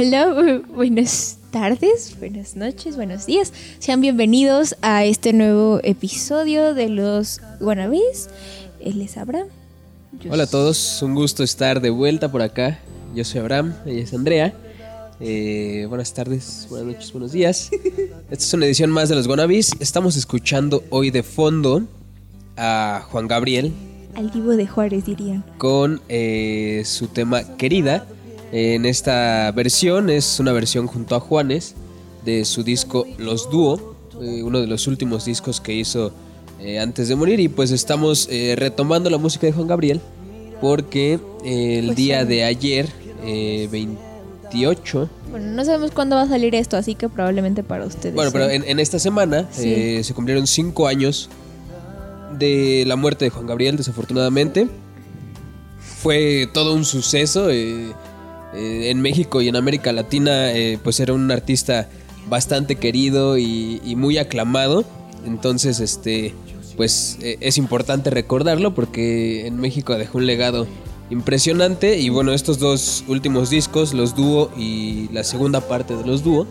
Hola, buenas tardes, buenas noches, buenos días. Sean bienvenidos a este nuevo episodio de los Guanabis. Él es Abraham. Hola a todos, un gusto estar de vuelta por acá. Yo soy Abraham, ella es Andrea. Eh, buenas tardes, buenas noches, buenos días. Esta es una edición más de los Guanabis. Estamos escuchando hoy de fondo a Juan Gabriel. Al vivo de Juárez, dirían. Con eh, su tema Querida en esta versión es una versión junto a Juanes de su disco Los Dúo, eh, uno de los últimos discos que hizo eh, antes de morir y pues estamos eh, retomando la música de Juan Gabriel porque el Pues día sí. de ayer, 28, Bueno, no sabemos cuándo va a salir esto, así que probablemente para ustedes. bueno, pero en, en esta semana Sí. se cumplieron cinco años de la muerte de Juan Gabriel, desafortunadamente. Fue todo un suceso. Eh, en México y en América Latina, eh, pues era un artista bastante querido y, y muy aclamado. Entonces, este, pues eh, es importante recordarlo porque en México dejó un legado impresionante. Y bueno, estos dos últimos discos, los dúo y la segunda parte de los dúo,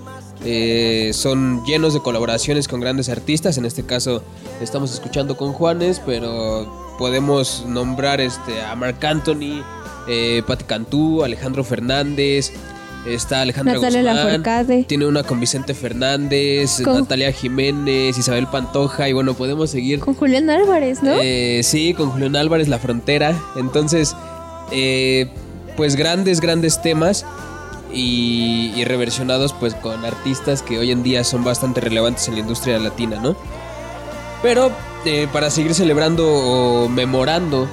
eh, son llenos de colaboraciones con grandes artistas. En este caso, estamos escuchando con Juanes, pero podemos nombrar este, a Marc Anthony, eh, Patti Cantú, Alejandro Fernández. Está Alejandra Natalia Guzmán, tiene una con Vicente Fernández, Con- Natalia Jiménez, Isabel Pantoja y bueno, podemos seguir Con Julián Álvarez, ¿no? eh, sí, con Julián Álvarez, La Frontera. Entonces, eh, pues grandes, grandes temas y, y reversionados pues con artistas que hoy en día son bastante relevantes en la industria latina, ¿no? Pero eh, para seguir celebrando o memorando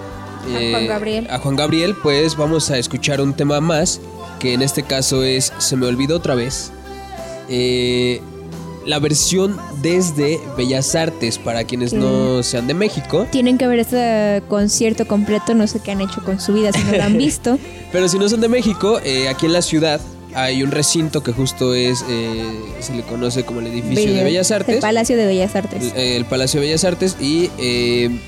eh, Juan Gabriel. a Juan Gabriel, pues vamos a escuchar un tema más, que en este caso es Se me olvidó otra vez. Eh, la versión desde Bellas Artes, para quienes no sean de México. Tienen que ver este concierto completo, no sé qué han hecho con su vida si no lo han visto. Pero si no son de México, eh, aquí en la ciudad hay un recinto que justo es, eh, se le conoce como el edificio de Bellas El Artes. Palacio de Bellas Artes. el, el Palacio de Bellas Artes y eh,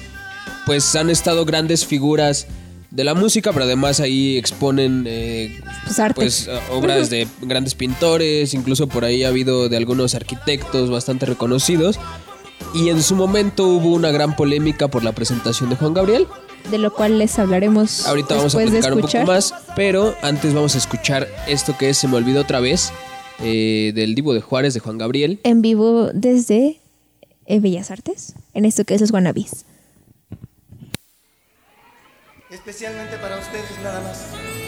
pues han estado grandes figuras de la música, pero además ahí exponen eh, Pues pues eh, obras de grandes pintores, incluso por ahí ha habido de algunos arquitectos bastante reconocidos. Y en su momento hubo una gran polémica por la presentación de Juan Gabriel. de lo cual les hablaremos Ahorita vamos a platicar un poco más, pero antes vamos a escuchar esto que es Se me olvidó otra vez, eh, del Divo de Juárez de Juan Gabriel. En vivo desde Bellas Artes, en esto que es los Guanabis. Especialmente para ustedes nada más.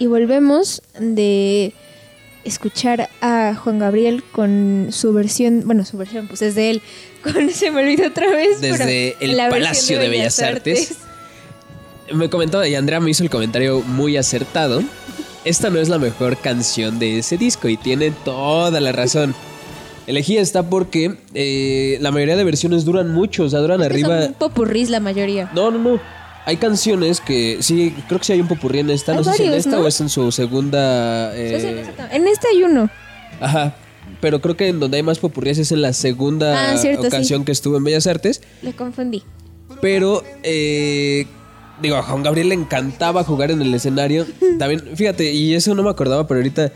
Y volvemos de escuchar a Juan Gabriel con su versión, bueno, su versión, pues es de él, con se me olvidó otra vez. Desde el Palacio de Bellas Artes. Me comentaba, y Andrea me hizo el comentario muy acertado. Esta no es la mejor canción de ese disco y tiene toda la razón. Elegí esta porque eh, la mayoría de versiones duran mucho, o sea, duran arriba. Son popurrís la mayoría. No, no, no. Hay canciones que sí, creo que sí hay un popurrí en esta. Hay No sé si en esta ¿no? o es en su segunda. Sí, sí, eh. En este hay uno. Ajá. Pero creo que en donde hay más popurrías es en la segunda Ah, cierto, ocasión que estuvo en Bellas Artes. Le confundí. Pero, eh, digo, a Juan Gabriel le encantaba jugar en el escenario. También, fíjate, y eso no me acordaba, pero ahorita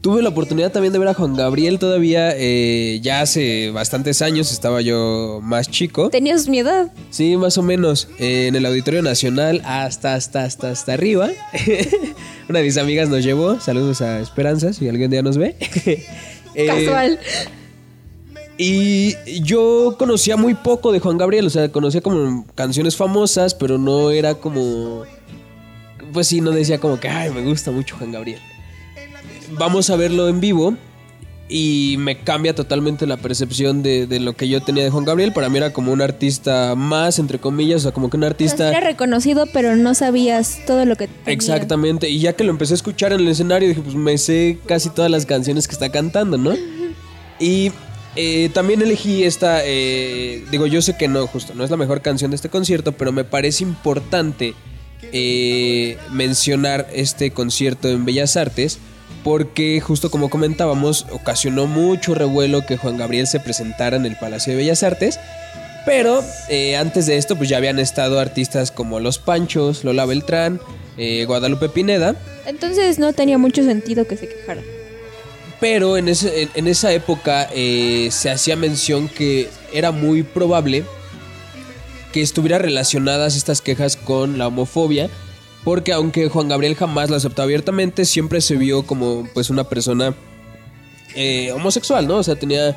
tuve la oportunidad también de ver a Juan Gabriel todavía, eh, ya hace bastantes años, estaba yo más chico. Tenías mi edad. Sí, más o menos, eh, en el Auditorio Nacional, hasta, hasta, hasta, hasta arriba. Una de mis amigas nos llevó, saludos a Esperanza, si algún día nos ve. Eh, Casual. y yo conocía muy poco de Juan Gabriel, o sea, conocía como canciones famosas, pero no era como... Pues sí, no decía como que, ay, me gusta mucho Juan Gabriel. Vamos a verlo en vivo y me cambia totalmente la percepción de, de lo que yo tenía de Juan Gabriel. Para mí era como un artista más, entre comillas, o sea, como que un artista... Era reconocido, pero no sabías todo lo que tenía. Exactamente, y ya que lo empecé a escuchar en el escenario, dije, pues me sé casi todas las canciones que está cantando, ¿no? Y eh, también elegí esta, eh, digo, yo sé que no, justo, no es la mejor canción de este concierto, pero me parece importante eh, mencionar este concierto en Bellas Artes, porque justo como comentábamos, ocasionó mucho revuelo que Juan Gabriel se presentara en el Palacio de Bellas Artes. Pero eh, antes de esto, pues ya habían estado artistas como Los Panchos, Lola Beltrán, eh, Guadalupe Pineda. Entonces no tenía mucho sentido que se quejara. Pero en, ese- en- en esa época eh, se hacía mención que era muy probable que estuvieran relacionadas estas quejas con la homofobia. Porque aunque Juan Gabriel jamás lo aceptó abiertamente, siempre se vio como pues una persona eh, homosexual, ¿no? O sea, tenía,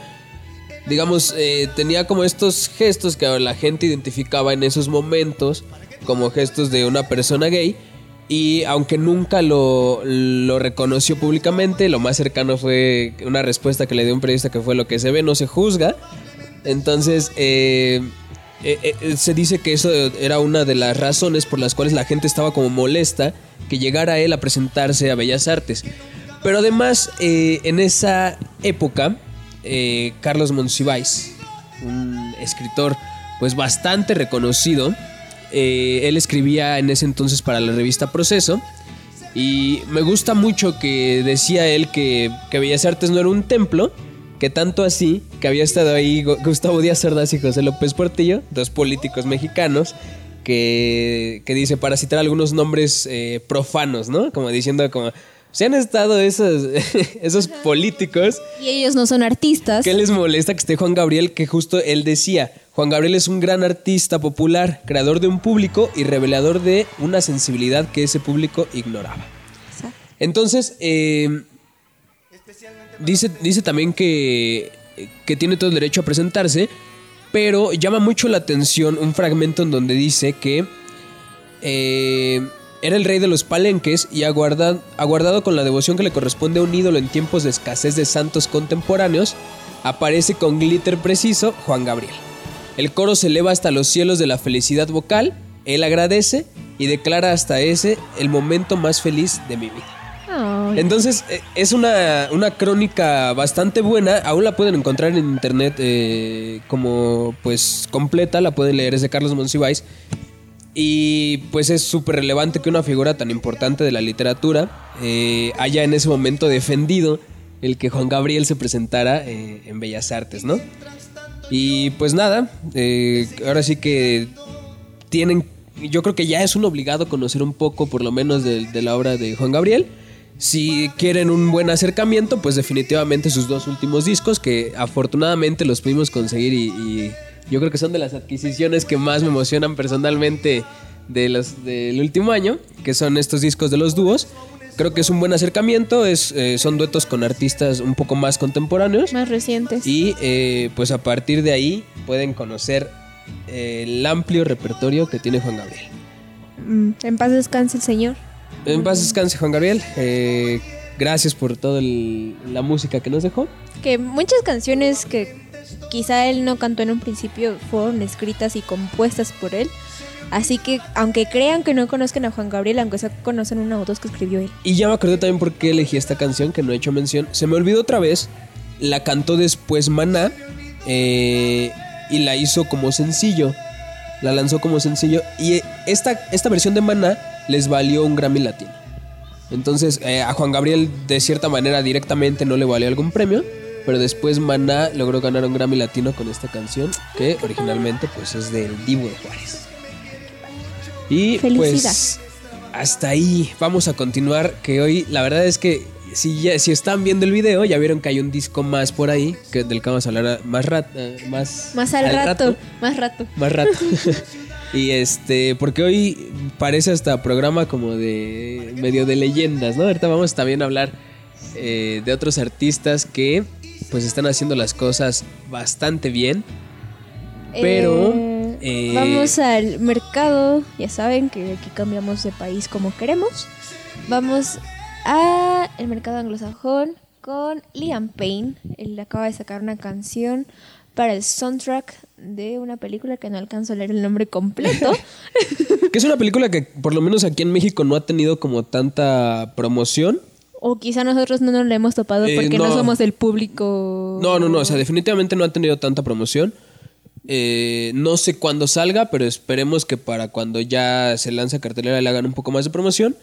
digamos, eh, tenía como estos gestos que la gente identificaba en esos momentos como gestos de una persona gay. Y aunque nunca lo, lo reconoció públicamente, lo más cercano fue una respuesta que le dio un periodista que fue lo que se ve, no se juzga. Entonces, eh, eh, eh, se dice que eso era una de las razones por las cuales la gente estaba como molesta que llegara él a presentarse a Bellas Artes. Pero además, eh, en esa época, eh, Carlos Monsiváis, un escritor pues bastante reconocido, eh, él escribía en ese entonces para la revista Proceso. Y me gusta mucho que decía él que, que Bellas Artes no era un templo, que tanto así que había estado ahí Gu- Gustavo Díaz Ordaz y José López Portillo, dos políticos mexicanos, que, que dice, para citar algunos nombres eh, profanos, ¿no? Como diciendo como, se han estado esos, esos políticos Y ellos no son artistas. ¿Qué les molesta que esté Juan Gabriel? Que justo él decía, Juan Gabriel es un gran artista popular, creador de un público y revelador de una sensibilidad que ese público ignoraba. Entonces, eh, dice, dice también que, que tiene todo el derecho a presentarse, pero llama mucho la atención un fragmento en donde dice que eh, Era el rey de los palenques y aguarda- aguardado con la devoción que le corresponde a un ídolo en tiempos de escasez de santos contemporáneos, aparece con glitter preciso Juan Gabriel. El coro se eleva hasta los cielos de la felicidad vocal, él agradece y declara hasta ese el momento más feliz de mi vida. Entonces, eh, es una, una crónica bastante buena. Aún la pueden encontrar en internet eh, como pues completa. La pueden leer, es de Carlos Monsiváis. Y pues es súper relevante que una figura tan importante de la literatura eh, haya en ese momento defendido el que Juan Gabriel se presentara en Bellas Artes, ¿no? Y pues nada, ahora sí que tienen, yo creo que ya es un obligado conocer un poco por lo menos de, de la obra de Juan Gabriel. Si quieren un buen acercamiento, pues definitivamente sus dos últimos discos, que afortunadamente los pudimos conseguir y, y yo creo que son de las adquisiciones que más me emocionan personalmente de los, del último año, que son estos discos de los dúos. Creo que es un buen acercamiento, es, eh, son duetos con artistas un poco más contemporáneos. más recientes. Y eh, pues a partir de ahí pueden conocer eh, el amplio repertorio que tiene Juan Gabriel. Mm, en paz descanse el señor. En paz descanse Juan Gabriel. eh, gracias por toda la música que nos dejó. Que muchas canciones que quizá él no cantó en un principio fueron escritas y compuestas por él. Así que aunque crean que no conozcan a Juan Gabriel, aunque sea conocen una o dos que escribió él. Y ya me acordé también por qué elegí esta canción que no he hecho mención. Se me olvidó otra vez. La cantó después Maná eh, y la hizo como sencillo. La lanzó como sencillo. Y esta, esta versión de Maná les valió un Grammy Latino. Entonces eh, a Juan Gabriel de cierta manera directamente no le valió algún premio. Pero después Maná logró ganar un Grammy Latino con esta canción que originalmente pues es del Divo de Juárez. Y pues hasta ahí vamos a continuar. Que hoy la verdad es que si, ya, si están viendo el video ya vieron que hay un disco más por ahí que del que vamos a hablar más rat, eh, más, Más al, rato, más rato. más rato. y este, porque hoy parece hasta programa como de medio de leyendas, ¿no? Ahorita vamos también a hablar eh, de otros artistas que pues están haciendo las cosas bastante bien. Pero, Eh, eh, vamos al mercado. Ya saben que aquí cambiamos de país como queremos. Vamos a el mercado anglosajón con Liam Payne. Él acaba de sacar una canción para el soundtrack de una película que no alcanzo a leer el nombre completo. Que es una película que por lo menos aquí en México no ha tenido como tanta promoción. o quizá nosotros no nos la hemos topado Eh, porque no. no. somos el público. No, no, no, o sea, definitivamente no ha tenido tanta promoción. Eh, no sé cuándo salga, pero esperemos que para cuando ya se lance cartelera le hagan un poco más de promoción.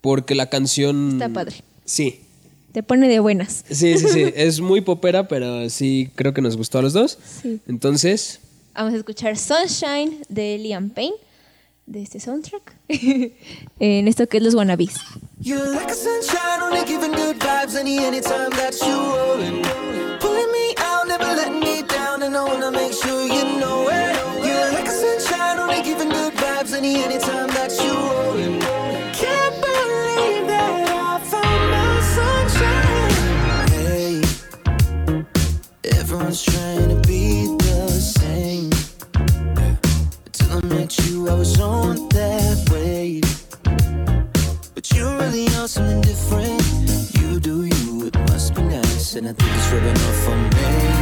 Porque la canción. Está padre. Sí. Te pone de buenas. Sí, sí, sí. es muy popera, pero sí creo que nos gustó a los dos. Sí. Entonces, Vamos a escuchar Sunshine de Liam Payne de este soundtrack. en esto que es los wannabes. You're like a sunshine, only giving good vibes any anytime that you rollin'. Pulling me out, never letting me down, and I wanna make sure you know it. You're like a sunshine, only giving good vibes any anytime that you rollin'. Everyone's trying to be the same. Until I met you, I was on that wave. But you really are something different. You do you, it must be nice. And I think it's rubbing off on me.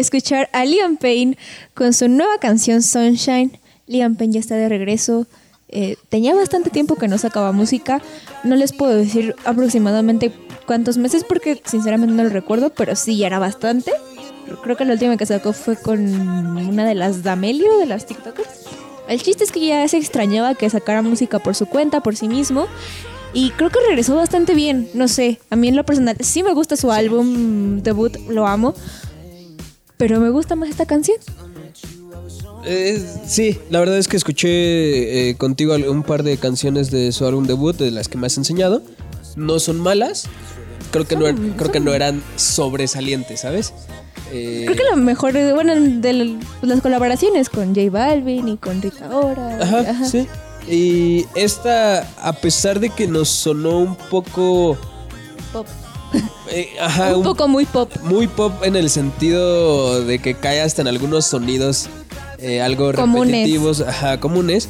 Escuchar a Liam Payne con su nueva canción Sunshine. Liam Payne ya está de regreso. Eh, tenía bastante tiempo que no sacaba música. No les puedo decir aproximadamente cuántos meses porque sinceramente no lo recuerdo, pero sí, ya era bastante. Creo que la última que sacó fue con una de las Damelio, de las TikTokers. El chiste es que ya se extrañaba que sacara música por su cuenta, por sí mismo. Y creo que regresó bastante bien. No sé, a mí en lo personal sí me gusta su álbum debut, lo amo. Pero me gusta más esta canción. Eh, sí, la verdad es que escuché eh, contigo un par de canciones de su álbum debut, de las que me has enseñado. No son malas. Creo que, no, er- Son- creo que no eran sobresalientes, ¿sabes? Eh, Creo que lo mejor, eh, bueno, de las colaboraciones con J Balvin y con Rita Ora. Ajá, ajá. sí. Y esta, a pesar de que nos sonó un poco. Pop. eh, ajá, Un poco muy pop. muy pop en el sentido de que cae hasta en algunos sonidos eh, algo Comunes. repetitivos, ajá, comunes,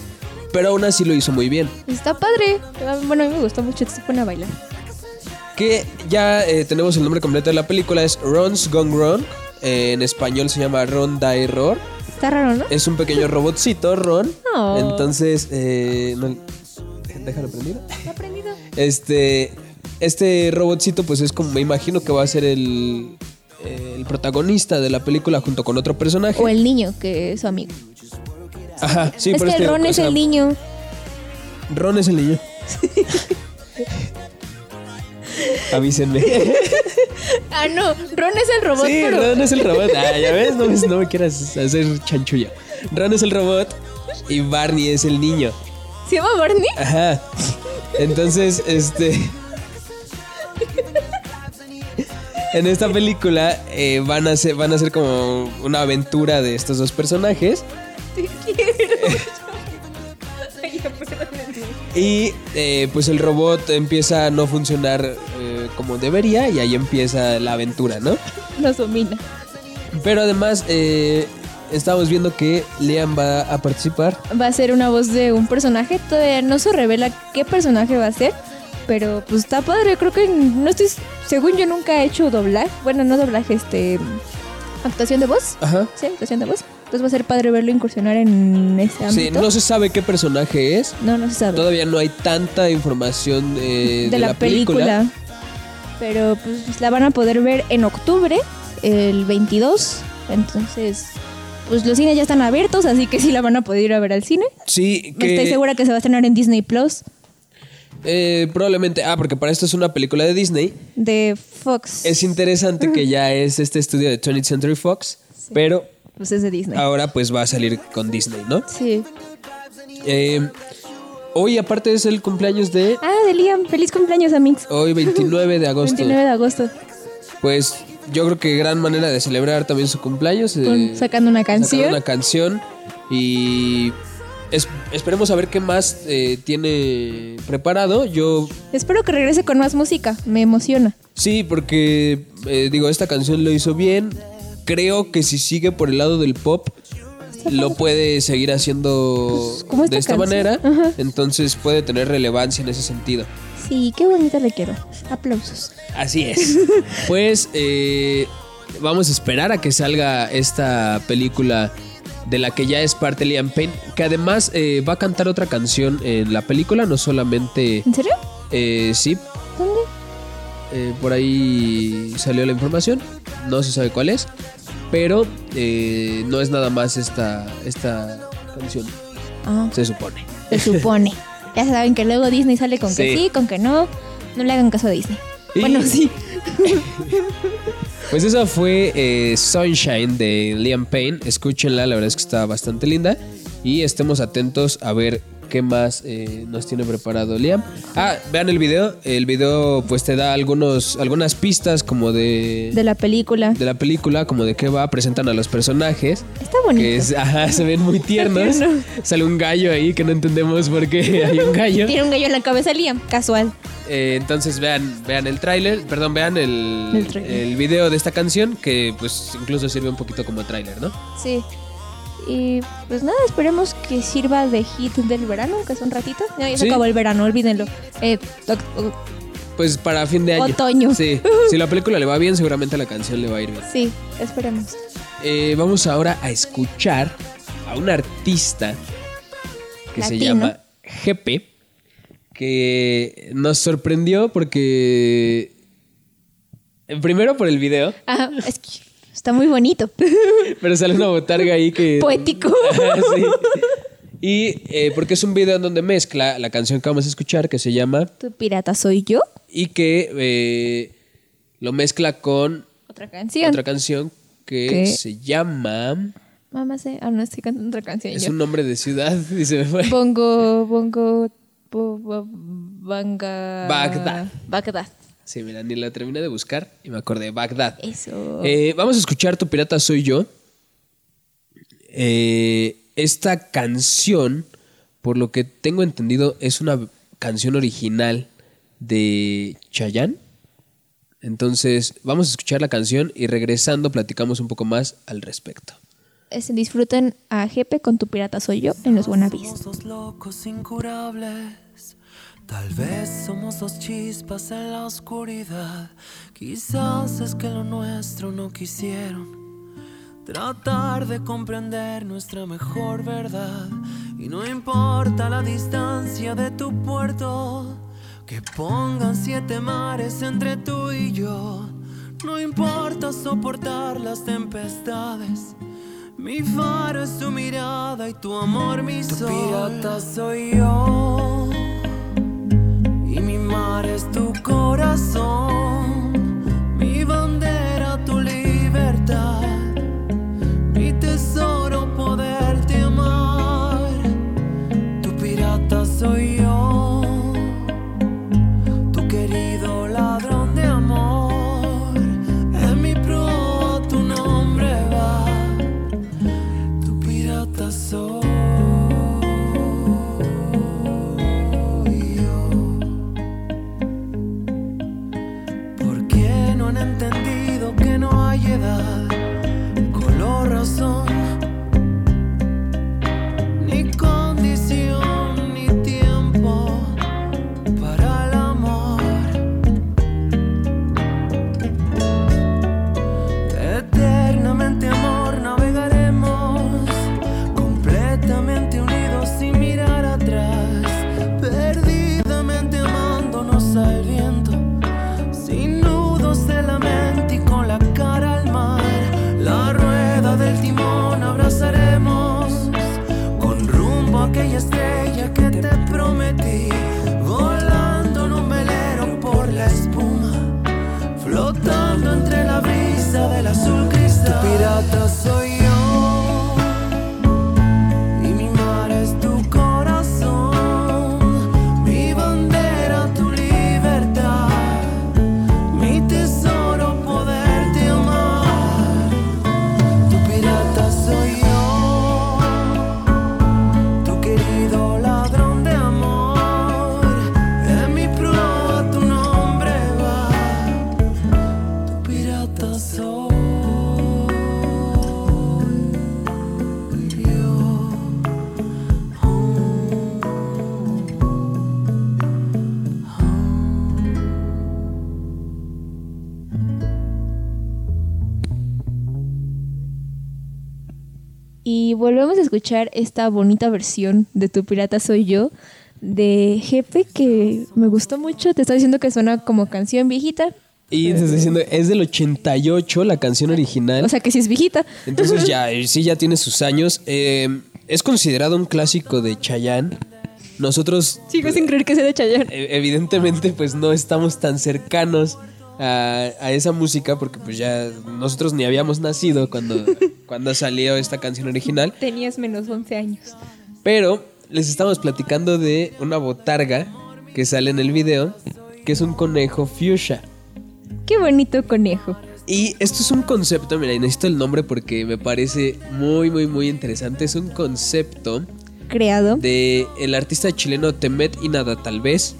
pero aún así lo hizo muy bien. Está padre. Ah, Bueno, a mí me gustó mucho. Se pone a bailar. Que ya eh, tenemos el nombre completo de la película, es Ron's Gone Wrong. en español se llama Ron Da Error. Está raro, ¿no? Es un pequeño robotcito, Ron. Oh. Entonces, eh, no- déjalo prendido. Está aprendido. Este, este robotcito, pues es como me imagino que va a ser el, el protagonista de la película junto con otro personaje. O el niño, que es su amigo. Ajá, sí, es que este, Ron o es sea, el niño. Ron es el niño. Avísenme. Ah, no. Ron es el robot, sí, pero. Ron es el robot. Ah, ya ves, no, no me quieras hacer chanchulla. Ron es el robot y Barney es el niño. ¿Se llama Barney? Ajá. Entonces, este. En esta película eh, van, a ser, van a ser como una aventura de estos dos personajes. Te quiero. Y eh, pues el robot empieza a no funcionar eh, como debería y ahí empieza la aventura, ¿no? Nos domina. Pero además eh, estamos viendo que Liam va a participar. Va a ser una voz de un personaje. Todavía no se revela qué personaje va a ser. Pero pues está padre. Creo que no estoy. Según yo nunca he hecho doblaje. Bueno, no doblaje, este. Actuación de voz. Ajá. Sí, actuación de voz. Entonces va a ser padre verlo incursionar en ese Sí, ámbito. no se sabe qué personaje es. no, no se sabe. Todavía no hay tanta información eh, de, la, película. Pero pues la van a poder ver en octubre, el 22. Entonces, pues los cines ya están abiertos, así que sí la van a poder ir a ver al cine. Sí, que Estoy segura que se va a estrenar en Disney Plus eh, probablemente. Ah, porque para esto es una película de Disney. de Fox. Es interesante que ya es este estudio de 20th Century Fox, pero Pues es de Disney. ahora pues va a salir con Disney, ¿no? Sí. Eh, hoy aparte es el cumpleaños de Ah, de Liam. Feliz cumpleaños, Amix. hoy 29 de agosto. 29 de agosto. Pues yo creo que gran manera de celebrar también su cumpleaños. eh, sacando una canción. una canción y es- esperemos a ver qué más eh, tiene preparado. Yo Espero que regrese con más música. Me emociona. sí, porque eh, digo, esta canción lo hizo bien. Creo que si sigue por el lado del pop, lo puede seguir haciendo Pues, de esta canción. manera. Ajá. Entonces puede tener relevancia en ese sentido. Sí, qué bonita le quiero. Aplausos. Así es. pues eh, vamos a esperar a que salga esta película de la que ya es parte Liam Payne, que además eh, va a cantar otra canción en la película, no solamente ¿En serio? eh, sí, ¿Dónde? eh, por ahí salió la información, no se sabe cuál es, pero eh, no es nada más esta, esta canción, Ah, se supone. se supone. ya saben que luego Disney sale con que Sí. sí, con que no. No le hagan caso a Disney. Y- Bueno, sí. Pues esa fue eh, Sunshine de Liam Payne. Escúchenla, la verdad es que está bastante linda. Y estemos atentos a ver qué más eh, nos tiene preparado Liam. Ah, vean el video. El video pues te da algunos, algunas pistas como de, De la película. de la película, como de qué va. Presentan a los personajes. Está bonito. Que es, ajá, se ven muy tiernos. tierno. Sale un gallo ahí que no entendemos por qué hay un gallo. Tiene un gallo en la cabeza Liam. Casual. Eh, entonces vean, vean el tráiler, perdón, vean el, El el video de esta canción que pues incluso sirve un poquito como tráiler, ¿no? Sí. Y pues nada, esperemos que sirva de hit del verano, que es un ratito. Ya, ya se Sí. acabó el verano, olvídenlo. Eh, Pues para fin de año. Otoño. Sí. Si la película le va bien, seguramente la canción le va a ir bien. Sí, esperemos. Eh, vamos ahora a escuchar a un artista que se llama GP, que nos sorprendió porque... Primero por el video, Ajá, es que está muy bonito. pero sale una botarga ahí que... Poético. Sí. Y eh, porque es un video en donde mezcla la canción que vamos a escuchar, que se llama, ¿Tu pirata soy yo? y que eh, lo mezcla con Otra canción. otra canción que ¿Qué? se llama... Mamá sé. Ah, no estoy cantando otra canción. Es yo. un nombre de ciudad, dice me fue. Bongo, bongo, bo- bo- banga. Bagdad. Bagdad. Sí, mira, ni la terminé de buscar y me acordé. Bagdad. Eso. Eh, vamos a escuchar Tu Pirata Soy Yo. Eh, esta canción, por lo que tengo entendido, es una canción original de Chayanne. Entonces, vamos a escuchar la canción y regresando platicamos un poco más al respecto. Es- disfruten a Jepe con Tu pirata soy yo en los dos locos incurables. Tal vez somos dos chispas en la oscuridad. Quizás es que lo nuestro no quisieron. Tratar de comprender nuestra mejor verdad. Y no importa la distancia de tu puerto. Que pongan siete mares entre tú y yo. No importa soportar las tempestades. Mi faro es tu mirada y tu amor mi sol. Tu pirata soy yo. Y mi mar es tu corazón. Mi bandera, Y volvemos a escuchar esta bonita versión de Tu pirata soy yo de Jepe que me gustó mucho. Te está diciendo que suena como canción viejita. Y te estoy diciendo, es del 88 la canción original. O sea que sí es viejita. Entonces ya, eh, sí ya tiene sus años. Eh, es considerado un clásico de Chayanne. Nosotros, Sigo sin creer que sea de Chayanne. eh, evidentemente, pues no estamos tan cercanos a, a esa música porque pues ya nosotros ni habíamos nacido cuando, cuando salió esta canción original. Tenías menos 11 años. Pero les estamos platicando de una botarga que sale en el video, que es un conejo fuchsia. Qué bonito conejo. Y esto es un concepto, mira, y necesito el nombre porque me parece muy, muy, muy interesante. Es un concepto Creado. de el artista chileno Temet Inada tal vez,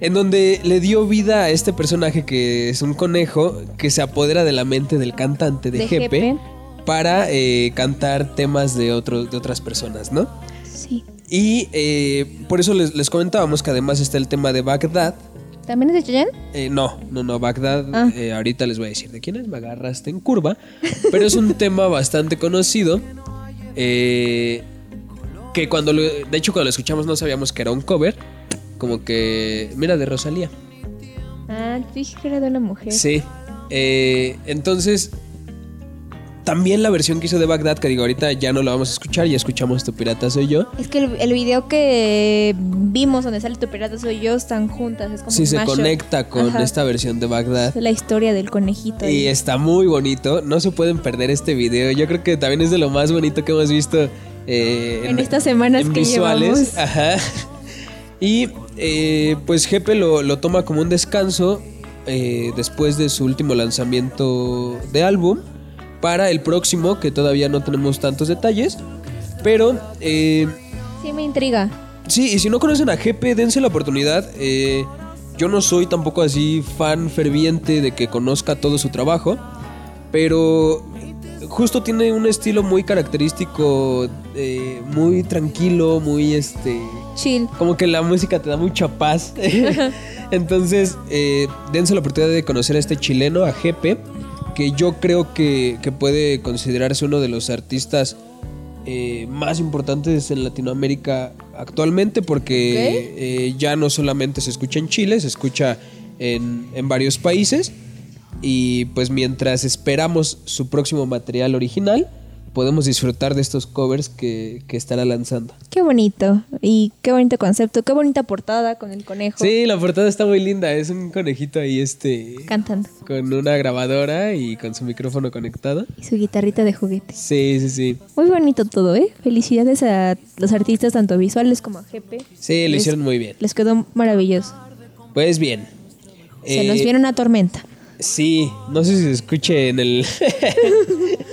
en donde le dio vida a este personaje que es un conejo que se apodera de la mente del cantante de, De Jepe, Jepe. para eh, cantar temas de, de otras personas, ¿no? Sí. Y eh, por eso les, les comentábamos que además está el tema de Bagdad, ¿También es de Chayanne? Eh, no, no, no, Bagdad, Ah. ahorita les voy a decir de quién es, me agarraste en curva, pero es un tema bastante conocido, eh, que cuando, lo- de hecho cuando lo escuchamos no sabíamos que era un cover, como que, mira, de Rosalía. Ah, dije que era de una mujer. Sí, eh, entonces, también la versión que hizo de Bagdad, que digo, ahorita ya no la vamos a escuchar, ya escuchamos Tu Pirata Soy Yo. Es que el, el video que vimos donde sale tu pirata soy yo están juntas. Es como Sí, se conecta con Ajá. esta versión de Bagdad. Es la historia del conejito. Y ahí. está muy bonito. No se pueden perder este video. Yo creo que también es de lo más bonito que hemos visto eh, En estas semanas en que visuales. llevamos. Ajá. Y eh, pues Jepe lo, lo toma como un descanso eh, después de su último lanzamiento de álbum para el próximo, que todavía no tenemos tantos detalles. Pero eh, Sí, me intriga. Sí, y si no conocen a Jepe, dense la oportunidad. Eh, yo no soy tampoco así fan ferviente de que conozca todo su trabajo, pero justo tiene un estilo muy característico, eh, muy tranquilo, muy este... Chill. Como que la música te da mucha paz. Entonces, eh, dense la oportunidad de conocer a este chileno, a Jepe, que yo creo que, que puede considerarse uno de los artistas eh, más importantes en Latinoamérica actualmente, porque eh, ya no solamente se escucha en Chile, se escucha en, en varios países. Y pues mientras esperamos su próximo material original, podemos disfrutar de estos covers que, que estará lanzando. Qué bonito. Y qué bonito concepto. Qué bonita portada con el conejo Sí, la portada está muy linda. Es un conejito ahí, este. cantando. Con una grabadora y con su micrófono conectado. Y su guitarrita de juguete. Sí, sí, sí. Muy bonito todo, ¿eh? Felicidades a los artistas, tanto visuales como a Jepe. Sí, lo hicieron muy bien. Les quedó maravilloso. Pues bien. Se Eh, nos viene una tormenta. Sí, no sé si se escuche en el.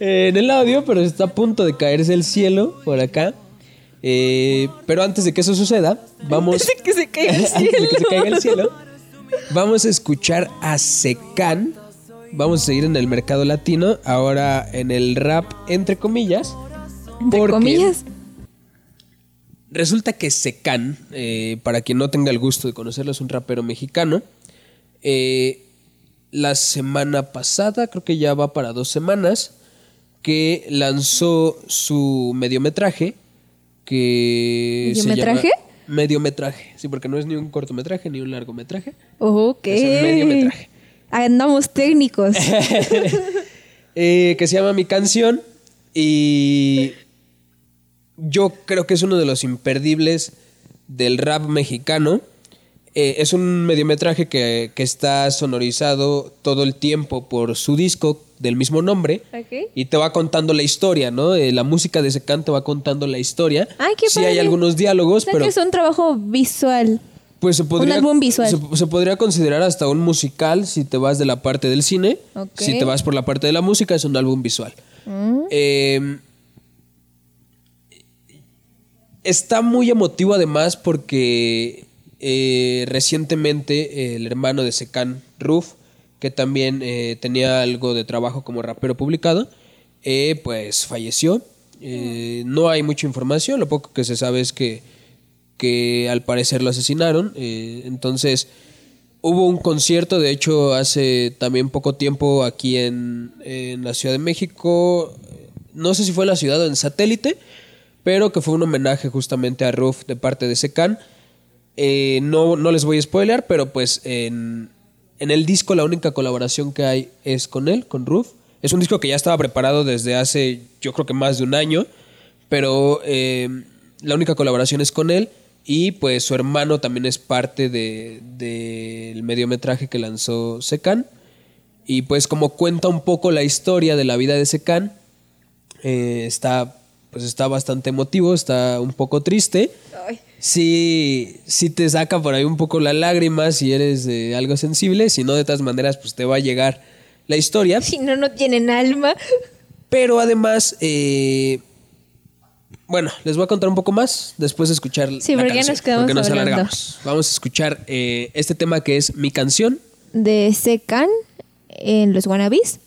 en el audio, pero está a punto de caerse el cielo por acá. Eh, pero antes de que eso suceda, vamos. que se caiga el antes de que se caiga el cielo, vamos a escuchar a Secan. Vamos a seguir en el mercado latino, ahora en el rap, entre comillas. Entre comillas. Resulta que Secan, eh, para quien no tenga el gusto de conocerlo, es un rapero mexicano. Eh, la semana pasada, creo que ya va para dos semanas, que lanzó su mediometraje. Que se ¿Mediometraje? llama- mediometraje, sí, porque no es ni un cortometraje ni un largometraje. Ok. Es un mediometraje. Andamos técnicos. eh, que se llama Mi Canción. Y yo creo que es uno de los imperdibles del rap mexicano. Eh, es un mediometraje que, que está sonorizado todo el tiempo por su disco del mismo nombre. Y te va contando la historia, ¿no? Eh, la música de ese canto va contando la historia. Ay, qué Sí hay algunos diálogos, O sea pero que es un trabajo visual. pues se podría, álbum visual. Se, se podría considerar hasta un musical si te vas de la parte del cine. Si te vas por la parte de la música, es un álbum visual. Eh, está muy emotivo además porque eh, recientemente el hermano de Secan, Ruf, que también eh, tenía algo de trabajo como rapero publicado, eh, pues falleció. No hay mucha información, lo poco que se sabe es que, que al parecer lo asesinaron. entonces hubo un concierto, de hecho hace también poco tiempo aquí en, en la Ciudad de México, no sé si fue en la ciudad o en satélite, pero que fue un homenaje justamente a Ruf de parte de Secan. Eh, no, no les voy a spoiler, pero pues en, en el disco la única colaboración que hay es con él, con Ruf. Es un disco que ya estaba preparado desde hace yo creo que más de un año, pero eh, la única colaboración es con él y pues su hermano también es parte de- del mediometraje que lanzó Secan. Y pues como cuenta un poco la historia de la vida de Secan, eh, está, pues está bastante emotivo, está un poco triste. Sí, sí te saca por ahí un poco la lágrima si eres eh, algo sensible, si no de todas maneras pues te va a llegar la historia. Si no, no tienen alma. Pero además, eh, bueno, les voy a contar un poco más después de escuchar Sí, la porque canción, nos quedamos porque nos hablando. alargamos. Vamos a escuchar eh, este tema que es Mi Canción. De Secan en los Wannabes.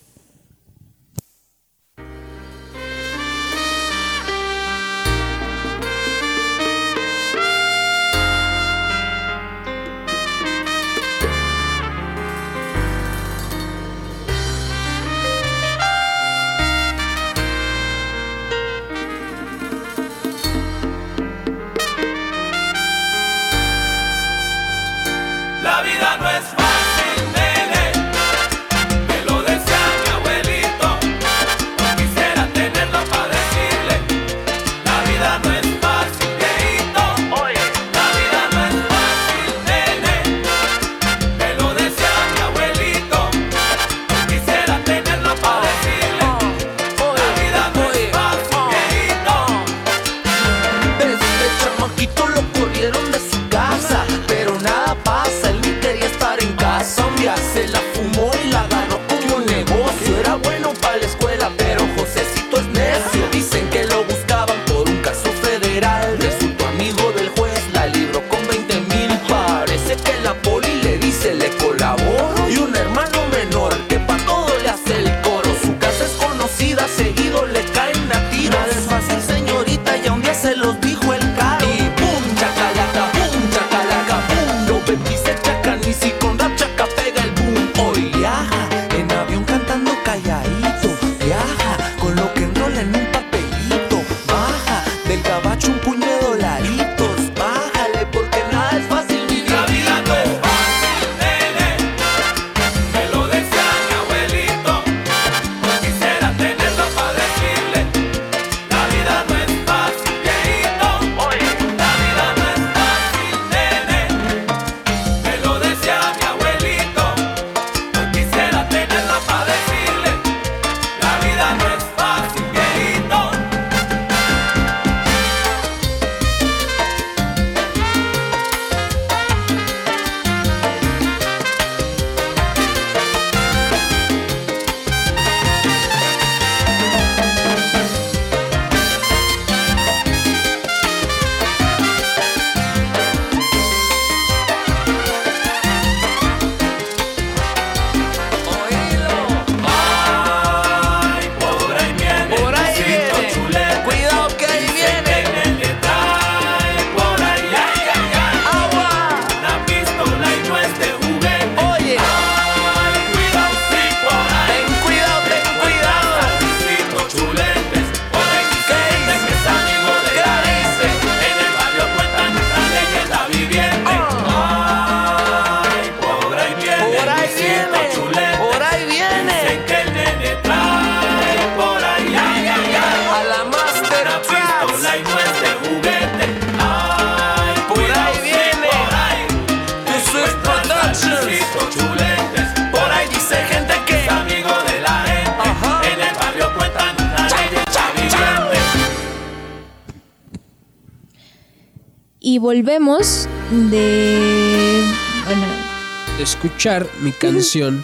Escuchar mi canción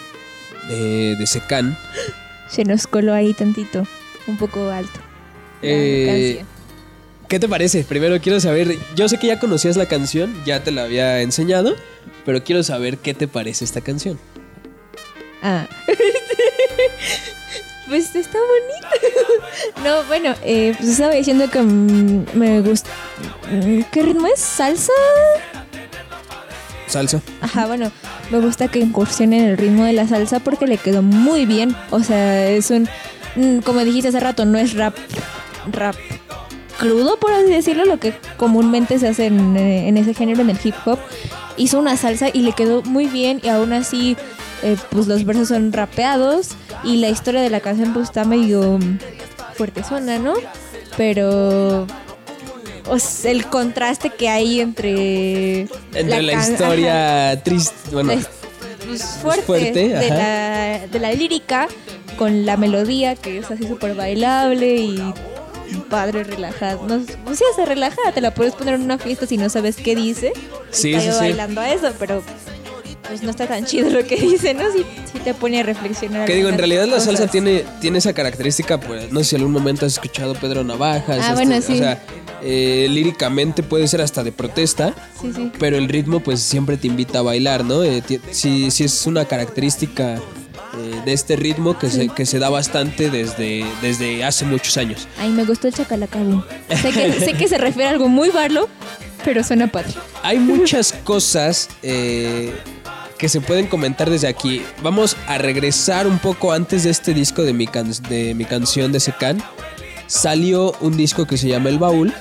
de, de Secan. se nos coló ahí tantito, un poco alto. Eh. ¿Qué te parece? Primero quiero saber, yo sé que ya conocías la canción, ya te la había enseñado, pero quiero saber qué te parece esta canción. Ah. pues está bonito. no, bueno, eh, pues estaba diciendo que me gusta. mm, ¿Qué ritmo es? ¿Salsa? Salsa. Ajá, bueno, me gusta que incursione en el ritmo de la salsa porque le quedó muy bien. O sea, es un. mm, Como dijiste hace rato, no es rap. Rap crudo, por así decirlo, lo que comúnmente se hace en, eh, en ese género, en el hip hop. Hizo una salsa y le quedó muy bien y aún así, eh, pues los versos son rapeados y la historia de la canción pues está medio mm, fuertezona, ¿no? Pero... o sea, el contraste que hay entre... Entre la, historia triste, bueno, his- pues, fuerte, fuerte, de, la, de la lírica con la melodía que es así súper bailable y padre relajado. No, pues sí, se relajada, te la puedes poner en una fiesta si no sabes qué dice. Sí, sí, sí. bailando a eso, pero pues no está tan chido lo que dice, ¿no? Sí, sí te pone a reflexionar. que digo, en realidad la salsa cosas. tiene, tiene esa característica, pues no sé si algún momento has escuchado Pedro Navajas. Ah, bueno, sí. O sea, eh, líricamente puede ser hasta de protesta, Sí, sí. pero el ritmo pues siempre te invita a bailar, ¿no? Eh, sí, sí es una característica eh, de este ritmo que, se, que se da bastante desde, desde hace mucos años. Ay, me gustó el. Sé que, sé que se refiere a algo muy barlo, pero suena padre. Hay muchas cosas eh, que se pueden comentar desde aquí. Vamos a regresar un poco antes de este disco de mi, can- de mi canción de Secan. Salió un disco que se llama El Baúl,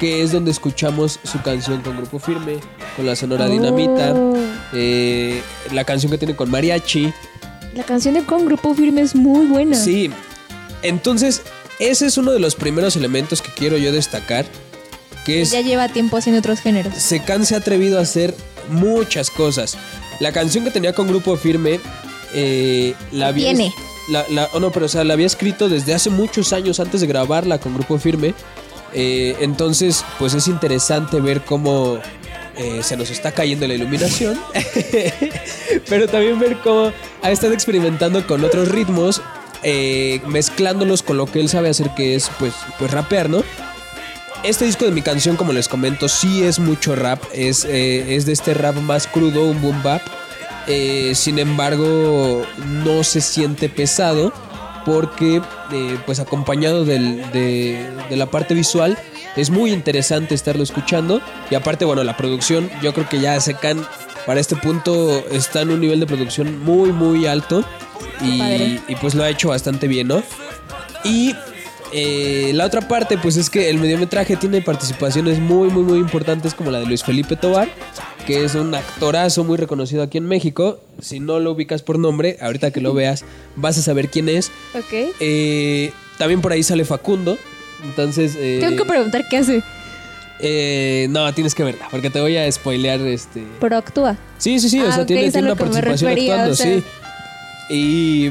que es donde escuchamos su canción con Grupo Firme, con la Sonora Dinamita, Oh. eh, la canción que tiene con Mariachi. La canción de Con Grupo Firme es muy buena. Sí, entonces ese es uno de los primeros elementos que quiero yo destacar, que es Ya lleva tiempo haciendo otros géneros. Secan se ha atrevido a hacer muchas cosas. La canción que tenía con Grupo Firme, eh, la había. La, la- oh, no, pero o sea, la había escrito desde hace muchos años antes de grabarla con Grupo Firme. Eh, entonces, pues es interesante ver cómo eh, se nos está cayendo la iluminación. pero también ver cómo ha estado experimentando con otros ritmos, eh, mezclándolos con lo que él sabe hacer, que es pues, pues rapear, ¿no? Este disco de mi canción, como les comento, sí es mucho rap. Es, es de este rap más crudo, un boom bap. Eh, sin embargo, no se siente pesado porque, eh, pues acompañado del- de, de la parte visual, es muy interesante estarlo escuchando. Y aparte, bueno, la producción, yo creo que ya Secan para este punto está en un nivel de producción muy, muy alto. Y pues lo ha hecho bastante bien, ¿no? Y eh, la otra parte, pues es que el mediometraje tiene participaciones muy, muy, muy importantes como la de Luis Felipe Tobar, que es un actorazo muy reconocido aquí en México. Si no lo ubicas por nombre, ahorita que lo veas vas a saber quién es. Ok. Eh, también por ahí sale Facundo. Entonces... eh, Tengo que preguntar qué hace. eh, no, tienes que verla, porque te voy a spoilear este... Pero actúa. Sí, sí, sí, o Ah, sea, ok, tiene, es a tiene lo una participación refería, actuando, o sea. sí. Y,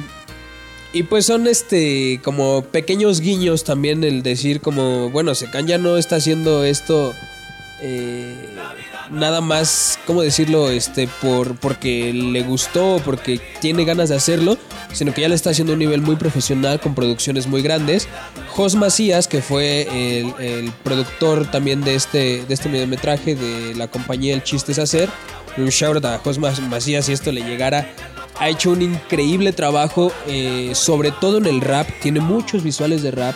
y pues son este como pequeños guiños también el decir como, bueno, Secan ya no está haciendo esto eh, nada más, ¿cómo decirlo? Este, por, porque le gustó, porque tiene ganas de hacerlo, sino que ya le está haciendo un nivel muy profesional con producciones muy grandes. Jos Macías, que fue el, productor también de este, de este mediometraje de la compañía El Chiste es Hacer, un shout a Jos Ma- Macías si esto le llegara. Ha hecho un increíble trabajo, eh, sobre todo en el rap. Tiene muchos visuales de rap.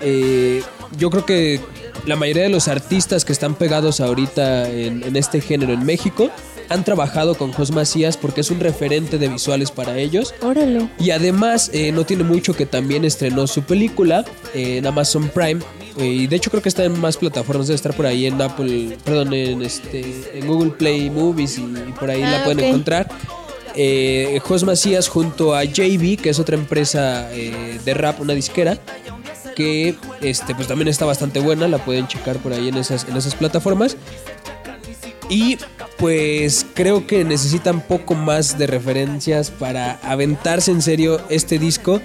Eh, yo creo que la mayoría de los artistas que están pegados ahorita en, en este género en México han trabajado con Jos Macías porque es un referente de visuales para ellos. Órale. Y además, eh, no tiene mucho que también estrenó su película en Amazon Prime. y de hecho creo que está en más plataformas, debe estar por ahí en Apple, perdón, en, este, en Google Play Movies y, y por ahí la Ah, pueden ok. encontrar. Eh, Jos Macías junto a JB, que es otra empresa eh, de rap, una disquera, que este, pues también está bastante buena, la pueden checar por ahí en esas, en esas plataformas. Y pues creo que necesitan poco más de referencias para aventarse en serio este disco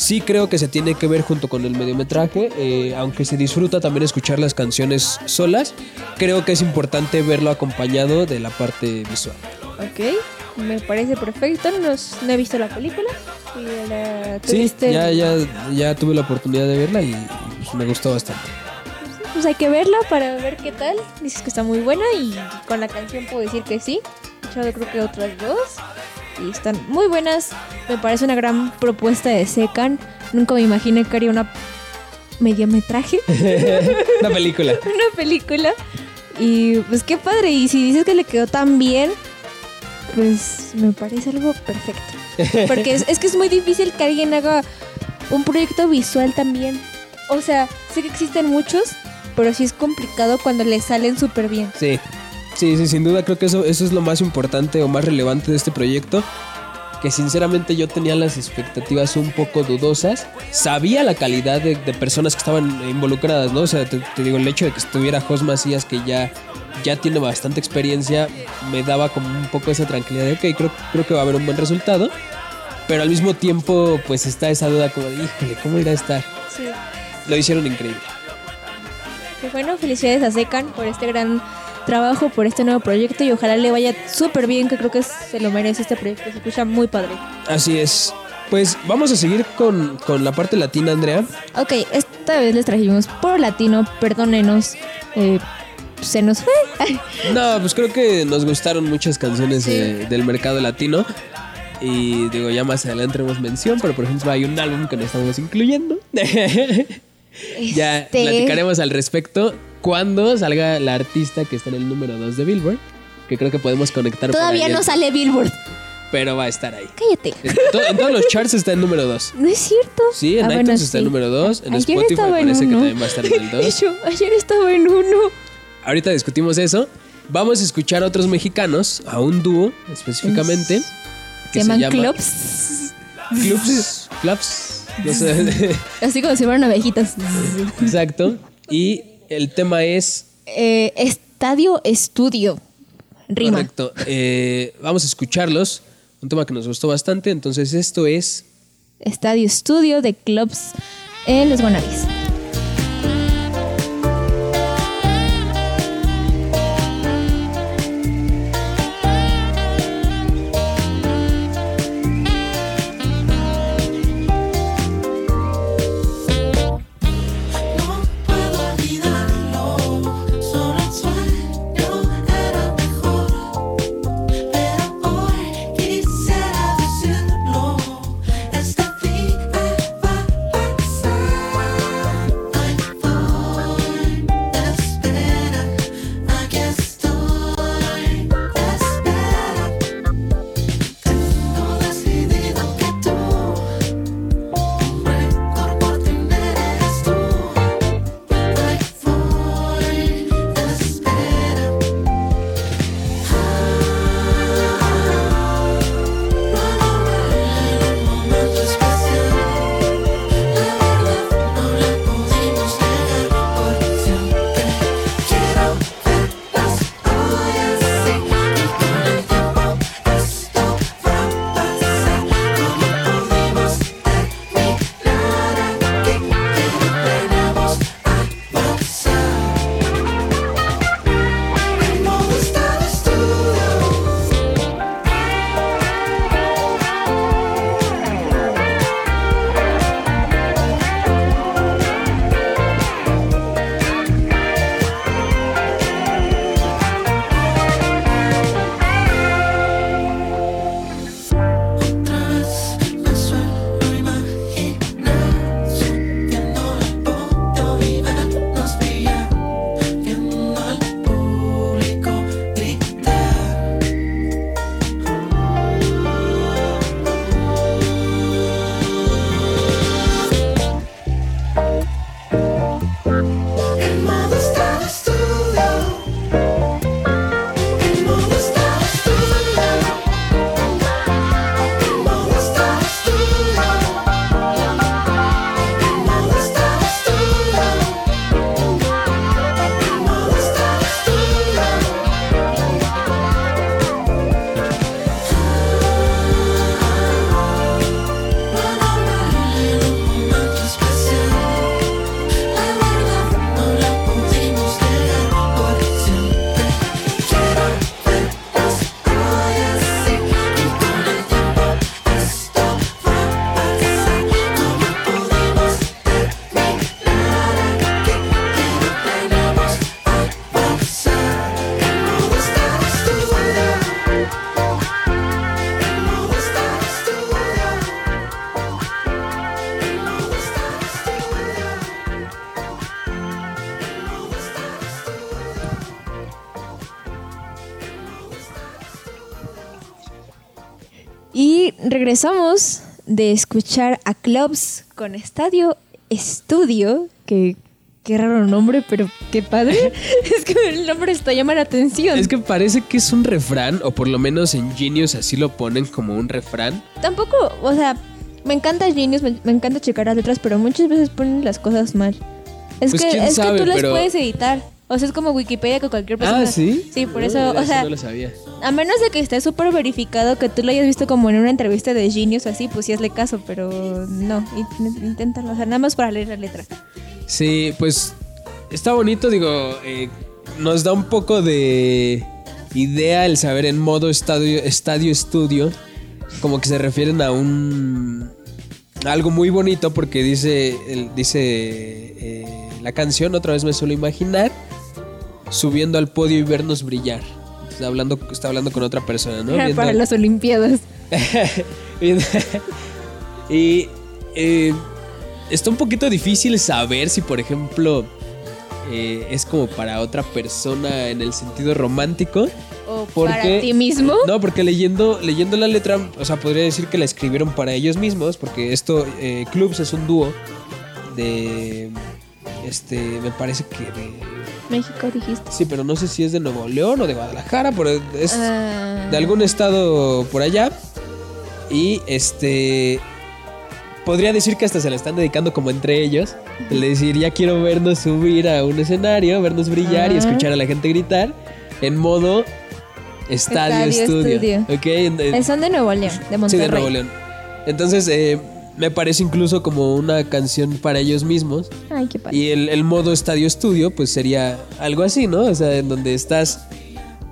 Sí creo que se tiene que ver junto con el mediometraje, eh, aunque se disfruta también escuchar las canciones solas, creo que es importante verlo acompañado de la parte visual. Ok, me parece perfecto. No, no he visto la película. Y la Sí, ya, ya, ya tuve la oportunidad de verla y pues, me gustó bastante. Pues hay que verla para ver qué tal. Dices que está muy buena y con la canción puedo decir que sí. He escuchado creo que otras dos. Y están muy buenas. Me parece una gran propuesta de Secan. Nunca me imaginé que haría una mediometraje, Una película. una película. Y pues qué padre. Y si dices que le quedó tan bien, pues me parece algo perfecto. Porque es, que es muy difícil que alguien haga un proyecto visual también. O sea, sé que existen muchos, pero sí es complicado cuando le salen súper bien. Sí, sí, sí, sin duda creo que eso, eso es lo más importante o más relevante de este proyecto. Que sinceramente yo tenía las expectativas un poco dudosas. Sabía la calidad de, de personas que estaban involucradas, ¿no? O sea, te, te digo, el hecho de que estuviera Jos Macías, que ya, ya tiene bastante experiencia, me daba como un poco esa tranquilidad de, ok, creo, creo que va a haber un buen resultado. Pero al mismo tiempo, pues está esa duda como de, híjole, ¿cómo irá a estar? Sí. Lo hicieron increíble. Bueno, felicidades a Secan por este gran trabajo, por este nuevo proyecto y ojalá le vaya súper bien, que creo que se lo merece este proyecto. Se escucha muy padre. Así es. Pues vamos a seguir con, con la parte latina, Andrea. Ok, esta vez les trajimos por latino, perdónenos. eh, se nos fue. No, pues creo que nos gustaron muchas canciones del mercado latino. Y digo, ya más adelante haremos mención, pero por ejemplo hay un álbum que no estamos incluyendo. ya Este- platicaremos al respecto cuando salga la artista que está en el número 2 de Billboard. Que creo que podemos conectar por Todavía ahí, no sale Billboard. Pero va a estar ahí. Cállate. En, to- en todos los charts está en número 2. No es cierto. Sí, en Ah, iTunes bueno, está en sí. número 2. En Ayer Spotify estaba en parece que también va a estar en el 2. De hecho, ayer estaba en uno. Ahorita discutimos eso. Vamos a escuchar a otros mexicanos, a un dúo específicamente. Es- que Se llaman llama clubs. Clubs. Clubs. No sé. Así como si fueran abejitas. Exacto. Y el tema es. Eh, estadio Estudio. Rima. Correcto. Eh, vamos a escucharlos. Un tema que nos gustó bastante. Entonces, esto es. Estadio Estudio de Clubs en los Guanabis. Regresamos de escuchar a Clubs con Estadio Estudio, que qué raro nombre, pero qué padre. es que el nombre está llama la atención. Es que parece que es un refrán, o por lo menos en Genius así lo ponen como un refrán. Tampoco, o sea, me encanta Genius, me, me encanta checar las letras, pero muchas veces ponen las cosas mal. Es Pues, que, es sabe, que tú las pero- puedes editar. O sea, es como Wikipedia que cualquier persona. Ah, ¿sí? Sí, por No, eso, o sea, no lo sabía. A menos de que esté súper verificado que tú lo hayas visto como en una entrevista de Genius así, pues sí hazle caso, pero no, in- inténtalo, o sea, nada más para leer la letra. Sí, pues está bonito, digo, eh, nos da un poco de idea el saber en modo estadio, estadio estudio, como que se refieren a un algo muy bonito porque dice dice eh, la canción otra vez me suelo imaginar subiendo al podio y vernos brillar. Está hablando, está hablando con otra persona, ¿no? Viendo- para las Olimpiadas. y eh, está un poquito difícil saber si, por ejemplo, eh, es como para otra persona en el sentido romántico. O ¿Por para ti mismo. No, porque leyendo, leyendo la letra, o sea, podría decir que la escribieron para ellos mismos, porque esto, eh, Clubs es un dúo de, este, me parece que de, México dijiste. sí, pero no sé si es de Nuevo León o de Guadalajara, pero es Ah, de algún estado por allá. Y este. Podría decir que hasta se la están dedicando como entre ellos. El decir, ya quiero vernos subir a un escenario, vernos brillar y escuchar a la gente gritar en modo estadio, Estadio estudio. estudio. Ok, en- en- Eh, Son de Nuevo León, de sí, Monterrey. de Nuevo León. Entonces, eh, me parece incluso como una canción para ellos mismos. Ay, qué padre. Y el, el modo estadio estudio, pues sería algo así, ¿no? O sea, en donde estás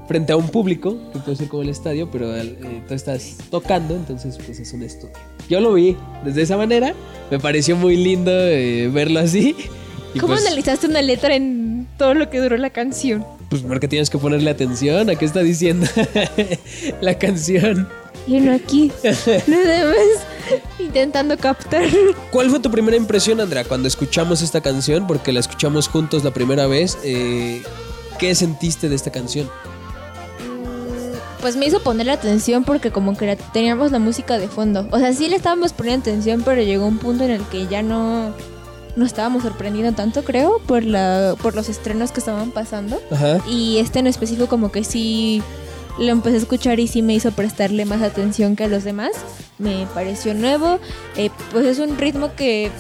frente a un público, que puede ser como el estadio, pero eh, tú estás tocando, entonces pues es un estudio. Yo lo vi desde esa manera, me pareció muy lindo eh, verlo así. ¿Cómo pues, analizaste una letra en todo lo que duró la canción? pues porque tienes que ponerle atención a qué está diciendo la canción. Y uno aquí, nada más, intentando captar. ¿Cuál fue tu primera impresión, Andrea, cuando escuchamos esta canción? Porque la escuchamos juntos la primera vez. eh, ¿Qué sentiste de esta canción? Pues me hizo poner la atención porque como que teníamos la música de fondo. O sea, sí le estábamos poniendo atención, pero llegó un punto en el que ya no, no estábamos sorprendiendo tanto, creo, por, la, por los estrenos que estaban pasando. Ajá. Y este en específico como que sí lo empecé a escuchar y sí me hizo prestarle más atención que a los demás. Me pareció nuevo. Eh, pues es un ritmo que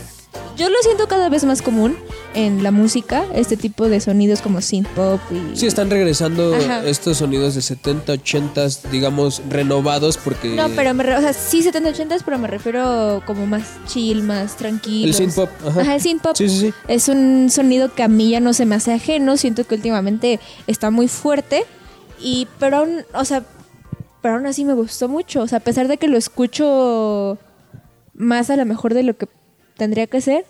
yo lo siento cada vez más común en la música. Este tipo de sonidos como synth pop y... Sí, están regresando Ajá. estos sonidos de 70, 80, digamos, renovados porque... No, pero me re- o sea, sí 70 80 pero me refiero como más chill, más tranquilo. El synth pop, ajá. Ajá, el synth pop. Sí, sí, sí. Es un sonido que a mí ya no se me hace ajeno, siento que últimamente está muy fuerte y pero aún, o sea, pero aún así me gustó mucho, o sea, a pesar de que lo escucho más a lo mejor de lo que tendría que ser,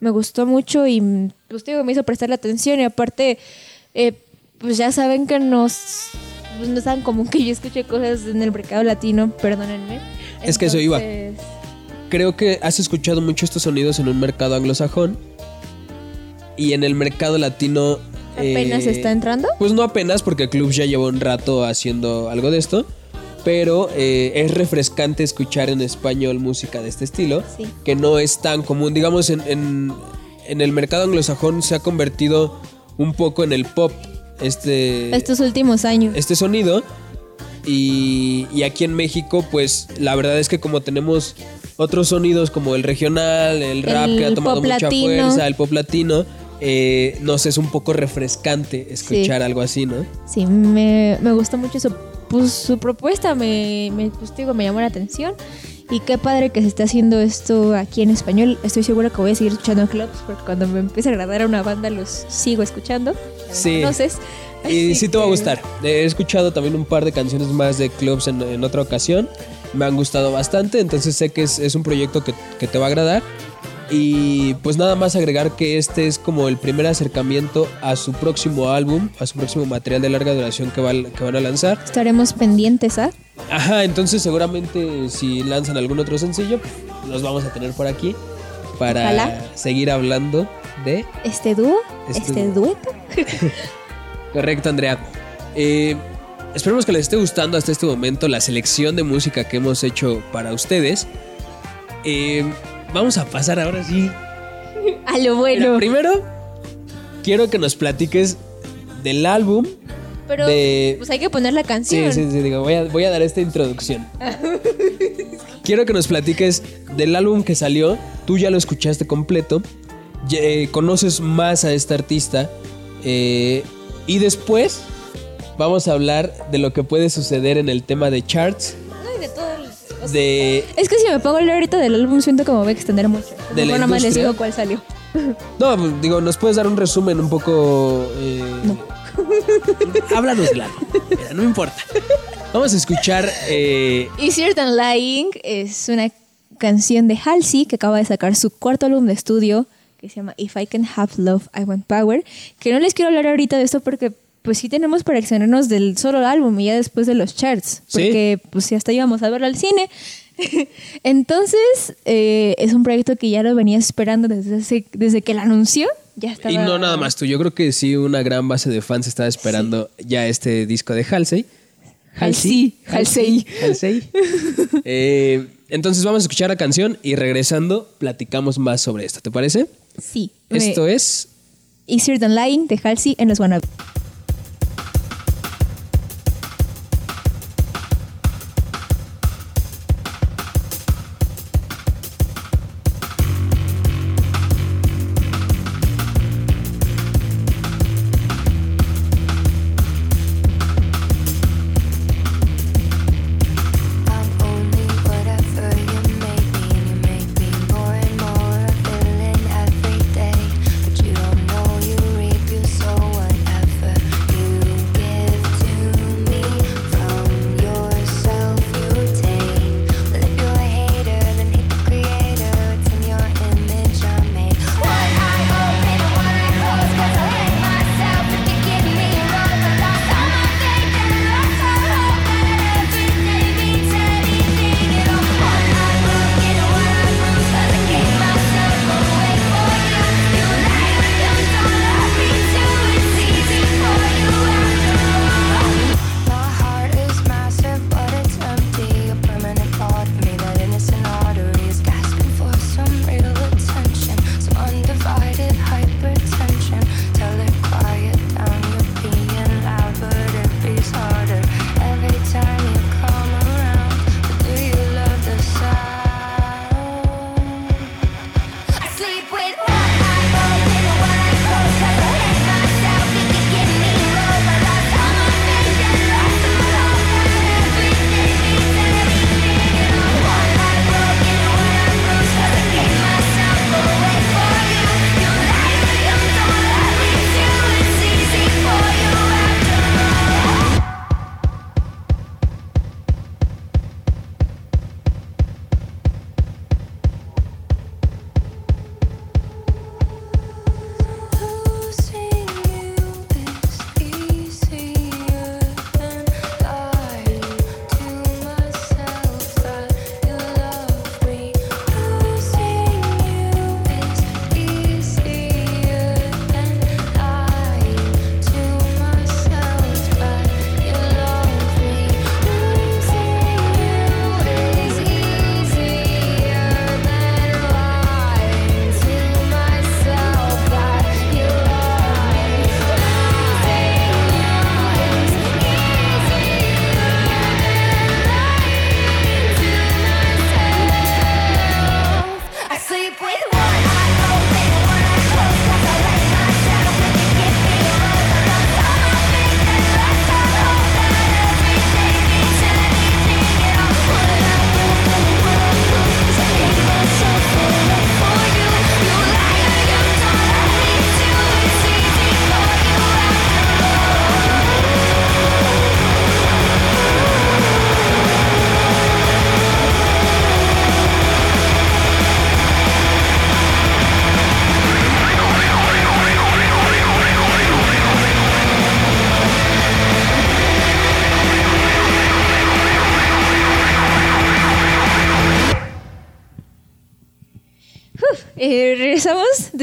me gustó mucho y pues digo, me hizo prestar la atención y aparte eh, pues ya saben que nos pues, no es tan común que yo escuche cosas en el mercado latino, perdónenme. Es que eso iba. Creo que has escuchado mucho estos sonidos en un mercado anglosajón y en el mercado latino... ¿Apenas eh, está entrando? Pues no apenas, porque el club ya lleva un rato haciendo algo de esto. Pero eh, es refrescante escuchar en español música de este estilo, Sí. que no es tan común. Digamos, en, en- en el mercado anglosajón se ha convertido un poco en el pop este, Estos últimos años. este sonido. Y, y aquí en México, pues la verdad es que como tenemos otros sonidos como el regional, el rap que ha tomado mucha latino. fuerza, el pop latino, eh, nos es un poco refrescante escuchar algo así, ¿no? Sí, me, me gustó mucho su, pues, su propuesta, me, me, pues, digo, me llamó la atención. Y qué padre que se esté haciendo esto aquí en español. Estoy segura que voy a seguir escuchando clubs porque cuando me empiece a agradar a una banda los sigo escuchando. Sí. Entonces, Y sí te va a gustar. He escuchado también un par de canciones más de clubs en, en otra ocasión. Me han gustado bastante, entonces sé que es, es un proyecto que, que te va a agradar. Y pues nada más agregar que este es como el primer acercamiento a su próximo álbum, a su próximo material de larga duración que, va, que van a lanzar. Estaremos pendientes, ¿ah? Ajá, entonces seguramente si lanzan algún otro sencillo, los vamos a tener por aquí para Ojalá. seguir hablando de Este dúo, Este este, dueto. Correcto, Andrea. Eh, esperemos que les esté gustando hasta este momento la selección de música que hemos hecho para ustedes. Eh, vamos a pasar ahora sí. A lo Mira, bueno. primero, quiero que nos platiques del álbum. Pero de- pues hay que poner la Sí, canción. sí, sí, digo, voy a, voy a dar esta introducción. Quiero que nos platiques del álbum que salió. Tú ya lo escuchaste completo. eh, conoces más a esta artista. eh, y después vamos a hablar de lo que puede suceder en el tema de charts. De. Es que si me pongo a hablar ahorita del álbum siento como voy a extender mucho. ¿De la Mejor nada más les digo cuál salió. No, pues, digo, ¿nos puedes dar un resumen un poco. Eh, Háblanos del álbum. Mira, no importa. Vamos a escuchar. eh, Easier Than Lying es una canción de Halsey que acaba de sacar su cuarto álbum de estudio que se llama If I Can Have Love, I Want Power. Que no les quiero hablar ahorita de esto porque pues sí tenemos para extendernos del solo álbum y ya después de los charts. Sí. Porque pues ya hasta íbamos a verlo al cine. Entonces eh, es un proyecto que ya lo venía esperando desde, desde que lo anunció. Ya estaba... Y no nada más tú, yo creo que sí una gran base de fans estaba esperando ya este disco de Halsey. Halsey. Halsey. Halsey. Eh, entonces vamos a escuchar la canción y regresando platicamos más sobre esto, ¿te parece? Sí. Esto es Easier Than Lying de Halsey en los Wannabe.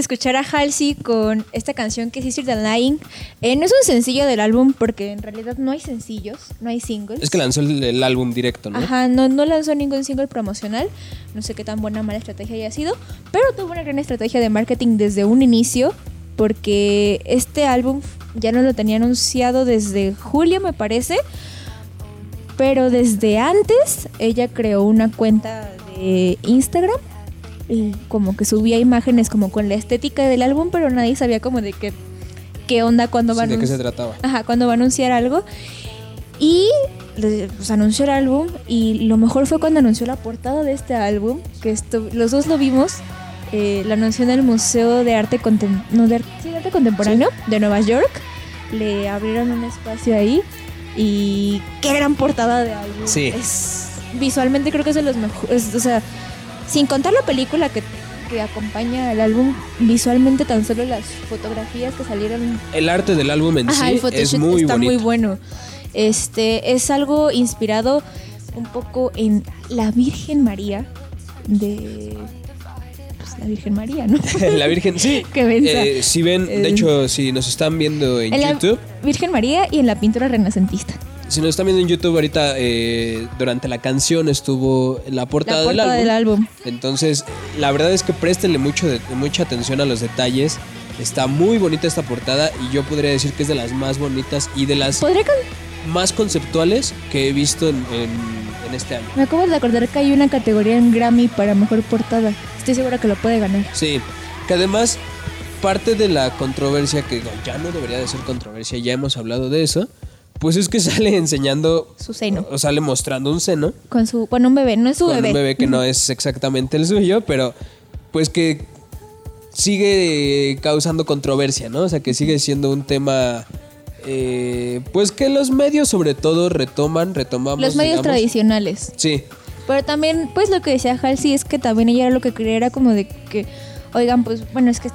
Escuchar a Halsey con esta canción que es Than Lying. Eh, no es un sencillo del álbum porque en realidad no hay sencillos, no hay singles. Es que lanzó el, el álbum directo, ¿no? Ajá, no, no lanzó ningún single promocional. No sé qué tan buena o mala estrategia haya sido. Pero tuvo una gran estrategia de marketing desde un inicio. Porque este álbum ya no lo tenía anunciado desde julio, me parece. Pero desde antes ella creó una cuenta de Instagram. Y como que subía imágenes como con la estética del álbum, pero nadie sabía como de qué, qué onda cuando va a Sí, ¿De qué anunci- se trataba? Ajá, cuando va a anunciar algo. Y pues, anunció el álbum. Y lo mejor fue cuando anunció la portada de este álbum. Que esto, los dos lo vimos. Eh, la anunció en el Museo de Arte, Contem- no, de, Ar- sí, de Arte Contemporáneo de Nueva York. Le abrieron un espacio ahí. Y qué gran portada de álbum. Sí. Es, visualmente creo que es de los mejores. O sea, sin contar la película que, que acompaña al álbum, visualmente tan solo las fotografías que salieron El arte del álbum en Ajá, sí es muy está bonito. muy bueno. Este es algo inspirado un poco en la Virgen María de pues, la Virgen María, ¿no? la Virgen, sí. Eh, si ven, de Eh, hecho, si nos están viendo en En la YouTube, Virgen María y en la pintura renacentista. Si nos están viendo en YouTube ahorita, eh, durante la canción estuvo la portada, La portada del, del álbum. álbum. Entonces, la verdad es que préstenle mucho de- mucha atención a los detalles. Está muy bonita esta portada y yo podría decir que es de las más bonitas y de las con- más conceptuales que he visto en, en- en este año. Me acabo de acordar que hay una categoría en Grammy para mejor portada. Estoy segura que lo puede ganar. Sí, que además parte de la controversia, que no, ya no debería de ser controversia, ya hemos hablado de eso, pues es que sale enseñando, Su seno. o sale mostrando un seno Con su, bueno, un bebé, no es su con bebé. un bebé que no es exactamente el suyo, pero pues que sigue causando controversia, ¿no? O sea, que sigue siendo un tema... eh, pues que los medios sobre todo retoman, retomamos. Los medios digamos. tradicionales. Sí, Pero también, pues lo que decía Halsey es que también ella era lo que quería era como de que, oigan, pues bueno, es que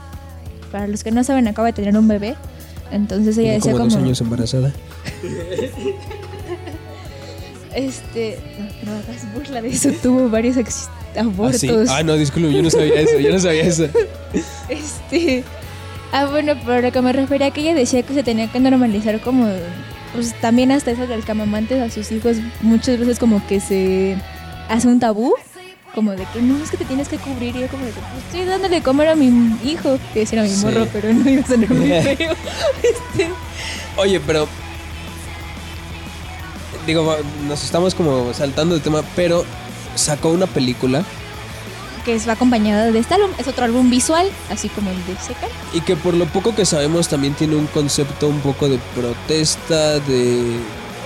para los que no saben, acaba de tener un bebé. Entonces ella decía como como, dos años embarazada. este, no, no hagas burla de eso, tuvo varios Ah, abortos. sí. Ah, no, disculpe, yo no sabía eso, yo no sabía eso. Este, ah, bueno, pero lo que me refería que ella decía que se tenía que normalizar como, pues también hasta eso del camamantes a sus hijos muchas veces como que se hace un tabú, como de que no, es que te tienes que cubrir y yo como de que pues, estoy dándole de comer a mi hijo, que decir a mi Sí. morro, pero no iba a sonar muy feo. Este, Oye, pero. Digo, nos estamos como saltando de tema, pero sacó una película que va acompañada de este álbum, es otro álbum visual, así como el de Seca. y que por lo poco que sabemos también tiene un concepto un poco de protesta, de.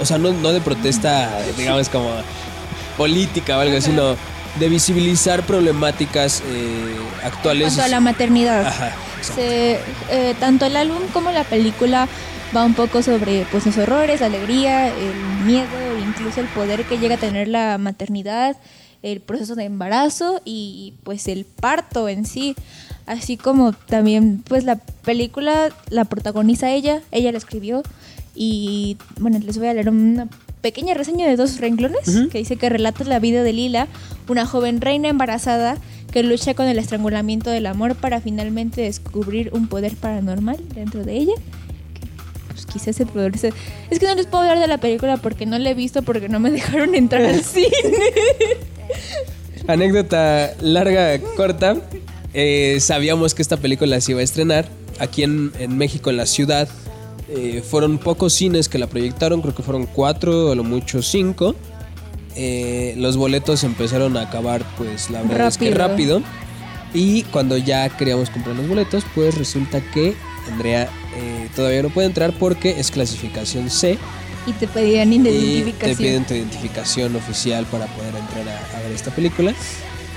O sea, no, no de protesta, digamos, como política o algo, así, sino de visibilizar problemáticas eh, En actuales. cuanto a la maternidad. Ajá. Se- eh, tanto el álbum como la película va un poco sobre pues los horrores, la alegría, el miedo, incluso el poder que llega a tener la maternidad, el proceso de embarazo y pues el parto en sí. Así como también pues la película la protagoniza ella, ella la escribió y bueno, les voy a leer una pequeña reseña de dos renglones que dice que relata la vida de Lila, una joven reina embarazada que lucha con el estrangulamiento del amor para finalmente descubrir un poder paranormal dentro de ella. Que, Pues quizás el poder se- Es que no les puedo hablar de la película porque no la he visto porque no me dejaron entrar al cine. Anécdota larga, corta. Eh, sabíamos que esta película se iba a estrenar aquí en, en México, en la ciudad. Eh, fueron pocos cines que la proyectaron, creo que fueron cuatro, a lo mucho cinco. Eh, los boletos empezaron a acabar, pues la verdad es que Rápido. rápido. Y cuando ya queríamos comprar los boletos, pues resulta que Andrea eh, todavía no puede entrar porque es clasificación C y te pedían y te identificación. piden tu identificación oficial para poder entrar a, a ver esta película.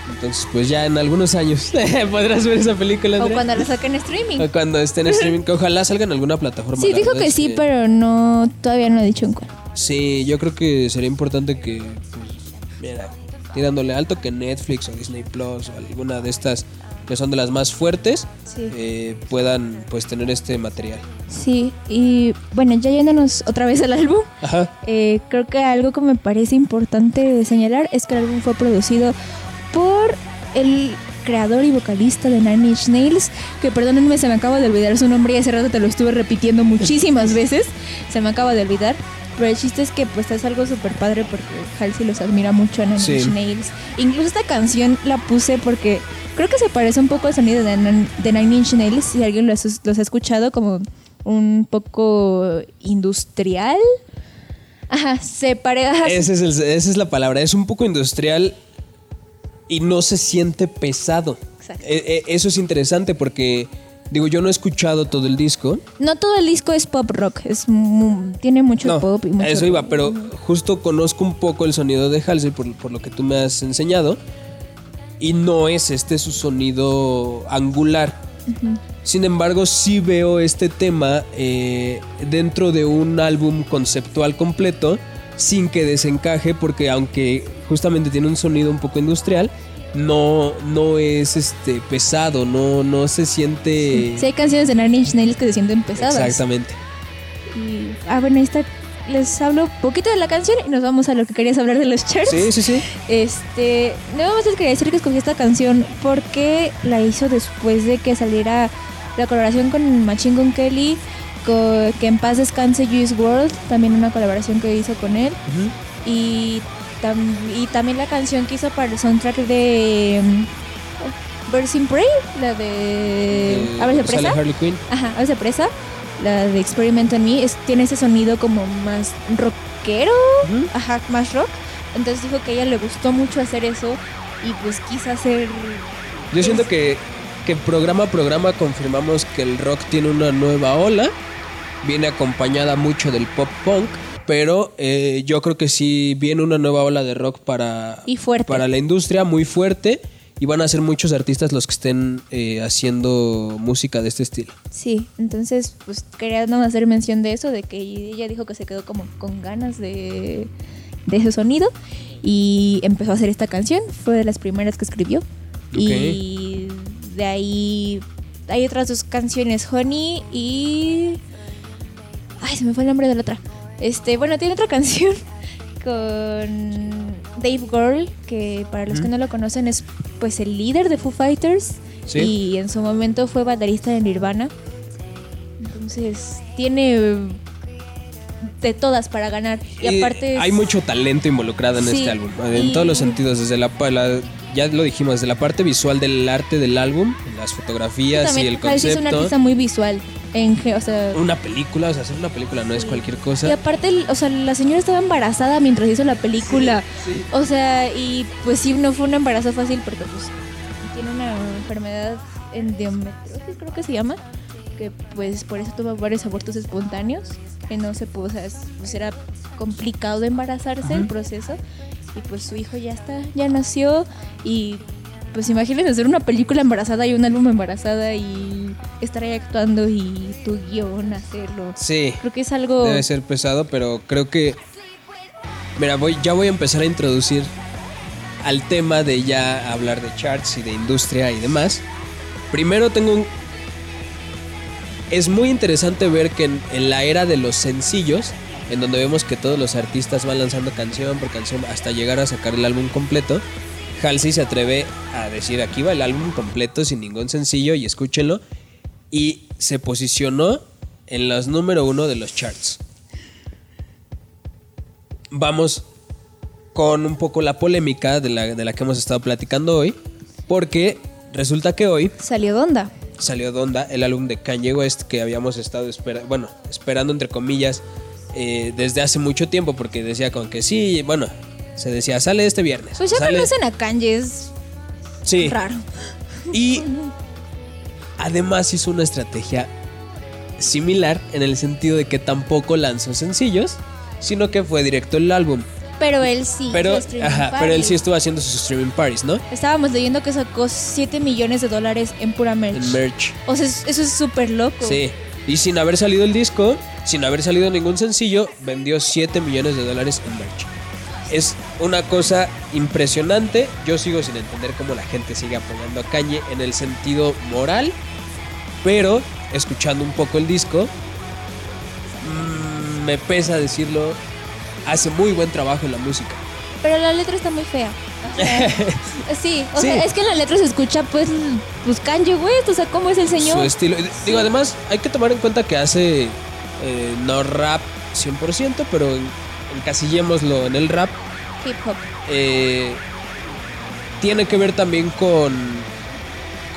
Entonces, pues ya en algunos años podrás ver esa película. o cuando la saquen en streaming. O cuando esté en streaming, que ojalá salga en alguna plataforma. Sí, dijo que sí, pero no todavía no ha dicho en cuál. Sí, yo creo que sería importante que, pues, mira, tirándole alto que Netflix o Disney Plus o alguna de estas que son de las más fuertes Sí. eh, puedan pues tener este material. Sí, y bueno, ya yéndonos otra vez al álbum, Ajá. eh, creo que algo que me parece importante señalar es que el álbum fue producido por el creador y vocalista de Nine Inch Nails, que perdónenme, se me acaba de olvidar su nombre y hace rato te lo estuve repitiendo muchísimas veces, se me acaba de olvidar. Pero el chiste es que pues es algo súper padre porque Halsey los admira mucho a Nine Sí. Inch Nails. Incluso esta canción la puse porque creo que se parece un poco al sonido de, Nan- de Nine Inch Nails, si alguien los, los ha escuchado como un poco industrial. Ajá, se parece... Ese es el- esa es la palabra. Es un poco industrial y no se siente pesado. Exacto. Eh, eh, eso es interesante porque, digo, yo no he escuchado todo el disco. No todo el disco es pop rock, es mu- tiene mucho No, pop y mucho a eso iba, pero justo conozco un poco el sonido de Halsey por, por lo que tú me has enseñado. Y no es este su sonido angular. Sin embargo, sí veo este tema eh, dentro de un álbum conceptual completo sin que desencaje porque aunque justamente tiene un sonido un poco industrial, no, no es este pesado, no, no se siente... Sí hay canciones de Nine Inch Nails que se sienten pesadas. Exactamente. Y, ah, bueno, está. Les hablo un poquito de la canción y nos vamos a lo que querías hablar de los charts. Sí, sí, sí. Este, nada más les quería decir que escogí esta canción porque la hizo después de que saliera la colaboración con Machine Gun Kelly, que en paz descanse Juice World, también una colaboración que hizo con él. Y, tam- y también la canción que hizo para el soundtrack de um, Birds in Prey, la de Eh, Aves de Presa. Harley Quinn. Ajá, Aves de Presa, la de Experiment on Me, es- tiene ese sonido como más rockero, Ujú. ajá, más rock. Entonces dijo que a ella le gustó mucho hacer eso y pues quiso hacer... Yo siento que, que programa a programa confirmamos que el rock tiene una nueva ola. Viene acompañada mucho del pop punk. Pero eh, yo creo que sí viene una nueva ola de rock para, Y fuerte. para la industria, muy fuerte. Y van a ser muchos artistas los que estén eh, haciendo música de este estilo. Sí, entonces pues quería hacer mención de eso, de que ella dijo que se quedó como con ganas de, de ese sonido y empezó a hacer esta canción, fue de las primeras que escribió. Y de ahí hay otras dos canciones, Honey y... Ay, se me fue el nombre de la otra. Este, bueno, tiene otra canción con Dave Grohl, que para los que no lo conocen es pues el líder de Foo Fighters Sí. y en su momento fue baterista de Nirvana. Entonces, tiene de todas para ganar. Y Eh, aparte es- hay mucho talento involucrado en Sí, este álbum, en y- todos los sentidos, desde la, ya lo dijimos, desde la parte visual del arte del álbum, las fotografías y también el Halsey es un concepto. artista muy visual. En, ge- o sea, Una película, o sea, hacer una película no es cualquier Y cosa. aparte, el- o sea, la señora estaba embarazada mientras hizo la película. O sea, y pues sí, no fue un embarazo fácil porque pues tiene una enfermedad endometriosis, creo que se llama. Que pues por eso tuvo varios abortos espontáneos. Que no se pudo, o sea, es- pues era complicado de embarazarse el proceso. Y pues su hijo ya está, ya nació. Y pues imagínense hacer una película embarazada y un álbum embarazada y estar ahí actuando y tu guion hacerlo. Sí, Creo que es algo... debe ser pesado, pero creo que... Mira, voy, ya voy a empezar a introducir al tema de ya hablar de charts y de industria y demás. Primero tengo un... Es muy interesante ver que en, la era de los sencillos, en donde vemos que todos los artistas van lanzando canción por canción hasta llegar a sacar el álbum completo, Halsey se atreve a decir aquí va el álbum completo sin ningún sencillo y escúchenlo. Y se posicionó en los número uno de los charts. Vamos con un poco la polémica de la, de la que hemos estado platicando hoy. Porque resulta que hoy Salió Donda. Salió Donda, el álbum de Kanye West que habíamos estado espera- bueno, esperando entre comillas eh, desde hace mucho tiempo porque decía con que sí, bueno, se decía sale este viernes. Pues ya sale- conocen a Kanye, es Sí. raro. Y además hizo una estrategia similar en el sentido de que tampoco lanzó sencillos, sino que fue directo el álbum. Pero él sí. Pero, ajá, pero él sí estuvo haciendo sus streaming parties, ¿no? Estábamos leyendo que sacó 7 millones de dólares en pura merch. En merch. O sea, es- eso es súper loco. Sí. Y sin haber salido el disco, sin haber salido ningún sencillo, vendió 7 millones de dólares en merch. Es una cosa impresionante. Yo sigo sin entender cómo la gente sigue apoyando a Kanye en el sentido moral. Pero, escuchando un poco el disco, mm, me pesa decirlo, hace muy buen trabajo en la música. Pero la letra está muy fea. Sí, o Sí. sea, es que en la letra se escucha pues, pues Kanye West, o sea, ¿cómo es el Su señor? estilo. Digo, además, hay que tomar en cuenta que hace eh, no rap 100%, pero en- encasillémoslo en el rap. Hip hop. eh, tiene que ver también con,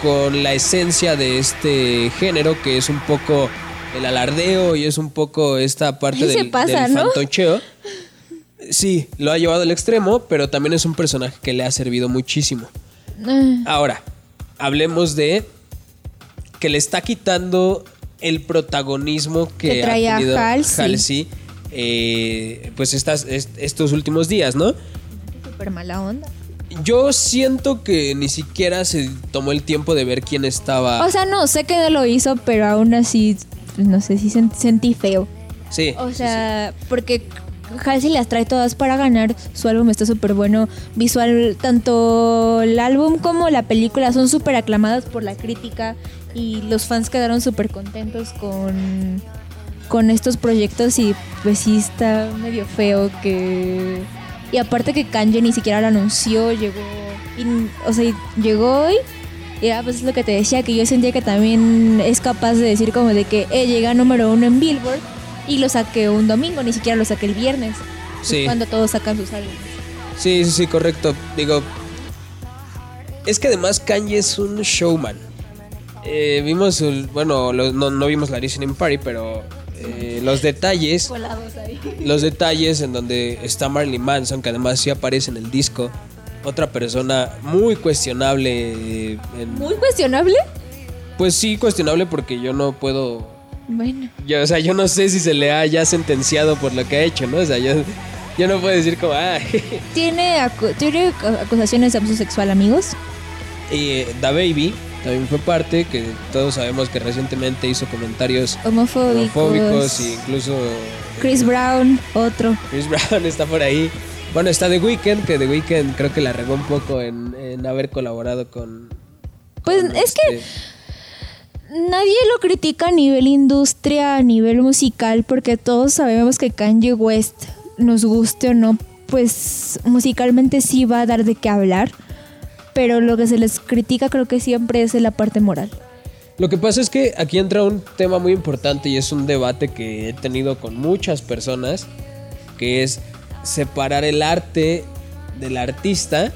con la esencia de este género, que es un poco el alardeo y es un poco esta parte del, pasa, del ¿no? fantocheo. Sí, lo ha llevado al extremo, pero también es un personaje que le ha servido muchísimo. Ah, Ahora, hablemos de que le está quitando el protagonismo que, Que traía ha tenido Halsey. Halsey, eh, pues estas, est- estos últimos días, ¿no? Súper mala onda. Yo siento que ni siquiera se tomó el tiempo de ver quién estaba. O sea, no, sé que no lo hizo, pero aún así, pues, no sé si sen- sentí feo. sí. O sí, sea, porque Halsey las trae todas para ganar. Su álbum está súper bueno. Visual, tanto el álbum como la película son súper aclamadas por la crítica. Y los fans quedaron súper contentos con, con estos proyectos. Y pues sí está medio feo que. Y aparte que Kanye ni siquiera lo anunció, llegó. y- o sea, llegó hoy. Y ah, pues es lo que te decía, que yo sentía que también es capaz de decir como de que eh, llega número uno en Billboard y lo saqué un domingo, ni siquiera lo saqué el viernes. es Sí. Cuando todos sacan sus álbumes. Sí, sí, sí, correcto. Digo, es que además Kanye es un showman. Eh, vimos, el- bueno, no, no vimos la Listening Party, pero eh, los detalles, los detalles en donde está Marilyn Manson, que además sí aparece en el disco, otra persona muy cuestionable. eh, en- Muy cuestionable. pues sí, cuestionable porque yo no puedo Bueno. yo, o sea, yo no sé si se le ha ya sentenciado por lo que ha hecho, ¿no? O sea, yo, yo no puedo decir como, ah, Tiene, acu- tiene acusaciones de abuso sexual, amigos. eh, Da Baby también fue parte, que todos sabemos que recientemente hizo comentarios Homofóbicos. homofóbicos e incluso Chris Brown, otro. Chris Brown está por ahí. Bueno, está The Weeknd, que The Weeknd creo que la regó un poco en, en haber colaborado con... Pues con es que este- nadie lo critica a nivel industria, a nivel musical, porque todos sabemos que Kanye West, nos guste o no, pues musicalmente sí va a dar de qué hablar. Pero lo que se les critica creo que siempre es la parte moral. Lo que pasa es que aquí entra un tema muy importante y es un debate que he tenido con muchas personas, que es separar el arte del artista,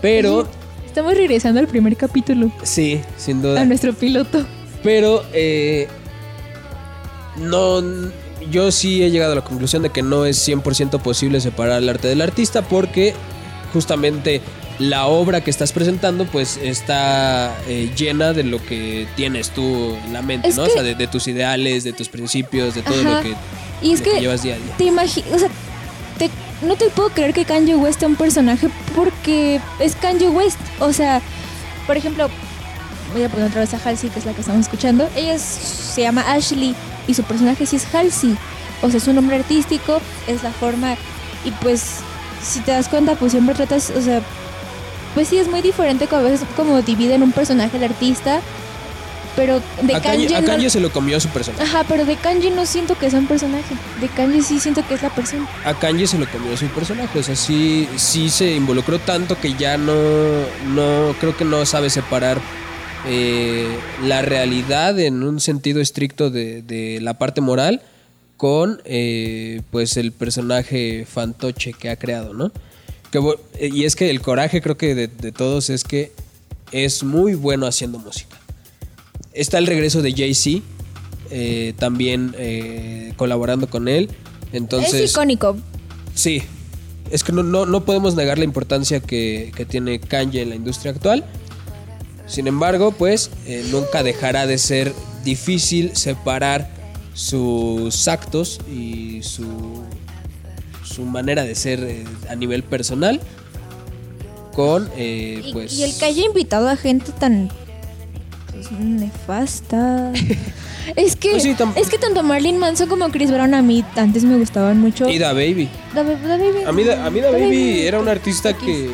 pero Estamos regresando al primer capítulo, sí, sin duda. a nuestro piloto. Pero eh, no, yo sí he llegado a la conclusión de que no es 100% posible separar el arte del artista porque justamente la obra que estás presentando pues está eh, llena de lo que tienes tú en la mente, Es ¿no? que- O sea, de, de tus ideales, de tus principios, de todo Ajá. lo que, Y es lo que que llevas día a día. te o sea, te- no te puedo creer que Kanye West sea un personaje porque es Kanye West. O sea, por ejemplo, voy a poner otra vez a Halsey, que es la que estamos escuchando. Ella se llama Ashley y su personaje sí es Halsey. O sea, es un nombre artístico, es la forma. Y pues, si te das cuenta, pues siempre tratas, o sea, pues sí es muy diferente como a veces como dividen un personaje el artista. Pero de A Kanye, a no- Kanye se lo comió su personaje. Ajá, pero de Kanji no siento que sea un personaje. De Kanji sí siento que es la persona. a Kanye se lo comió su personaje. O sea, sí, sí se involucró tanto que ya no, no creo que no sabe separar eh, la realidad en un sentido estricto de, de la parte moral con eh, pues el personaje fantoche que ha creado, ¿no? Que, y es que el coraje creo que de, de todos es que es muy bueno haciendo música. Está el regreso de Jay-Z, eh, también eh, colaborando con él. Entonces, es icónico. Sí, es que no, no, no podemos negar la importancia que, que tiene Kanye en la industria actual. Sin embargo, pues eh, nunca dejará de ser difícil separar sus actos y su, su manera de ser a nivel personal con, eh, Y, pues... y el que haya invitado a gente tan pues, nefasta. es que Pues sí, es que tanto Marilyn Manson como Chris Brown a mí antes me gustaban mucho. Y Da Baby. Da- Da Baby. A mí, Da- a mí Da Da Baby era un artista que,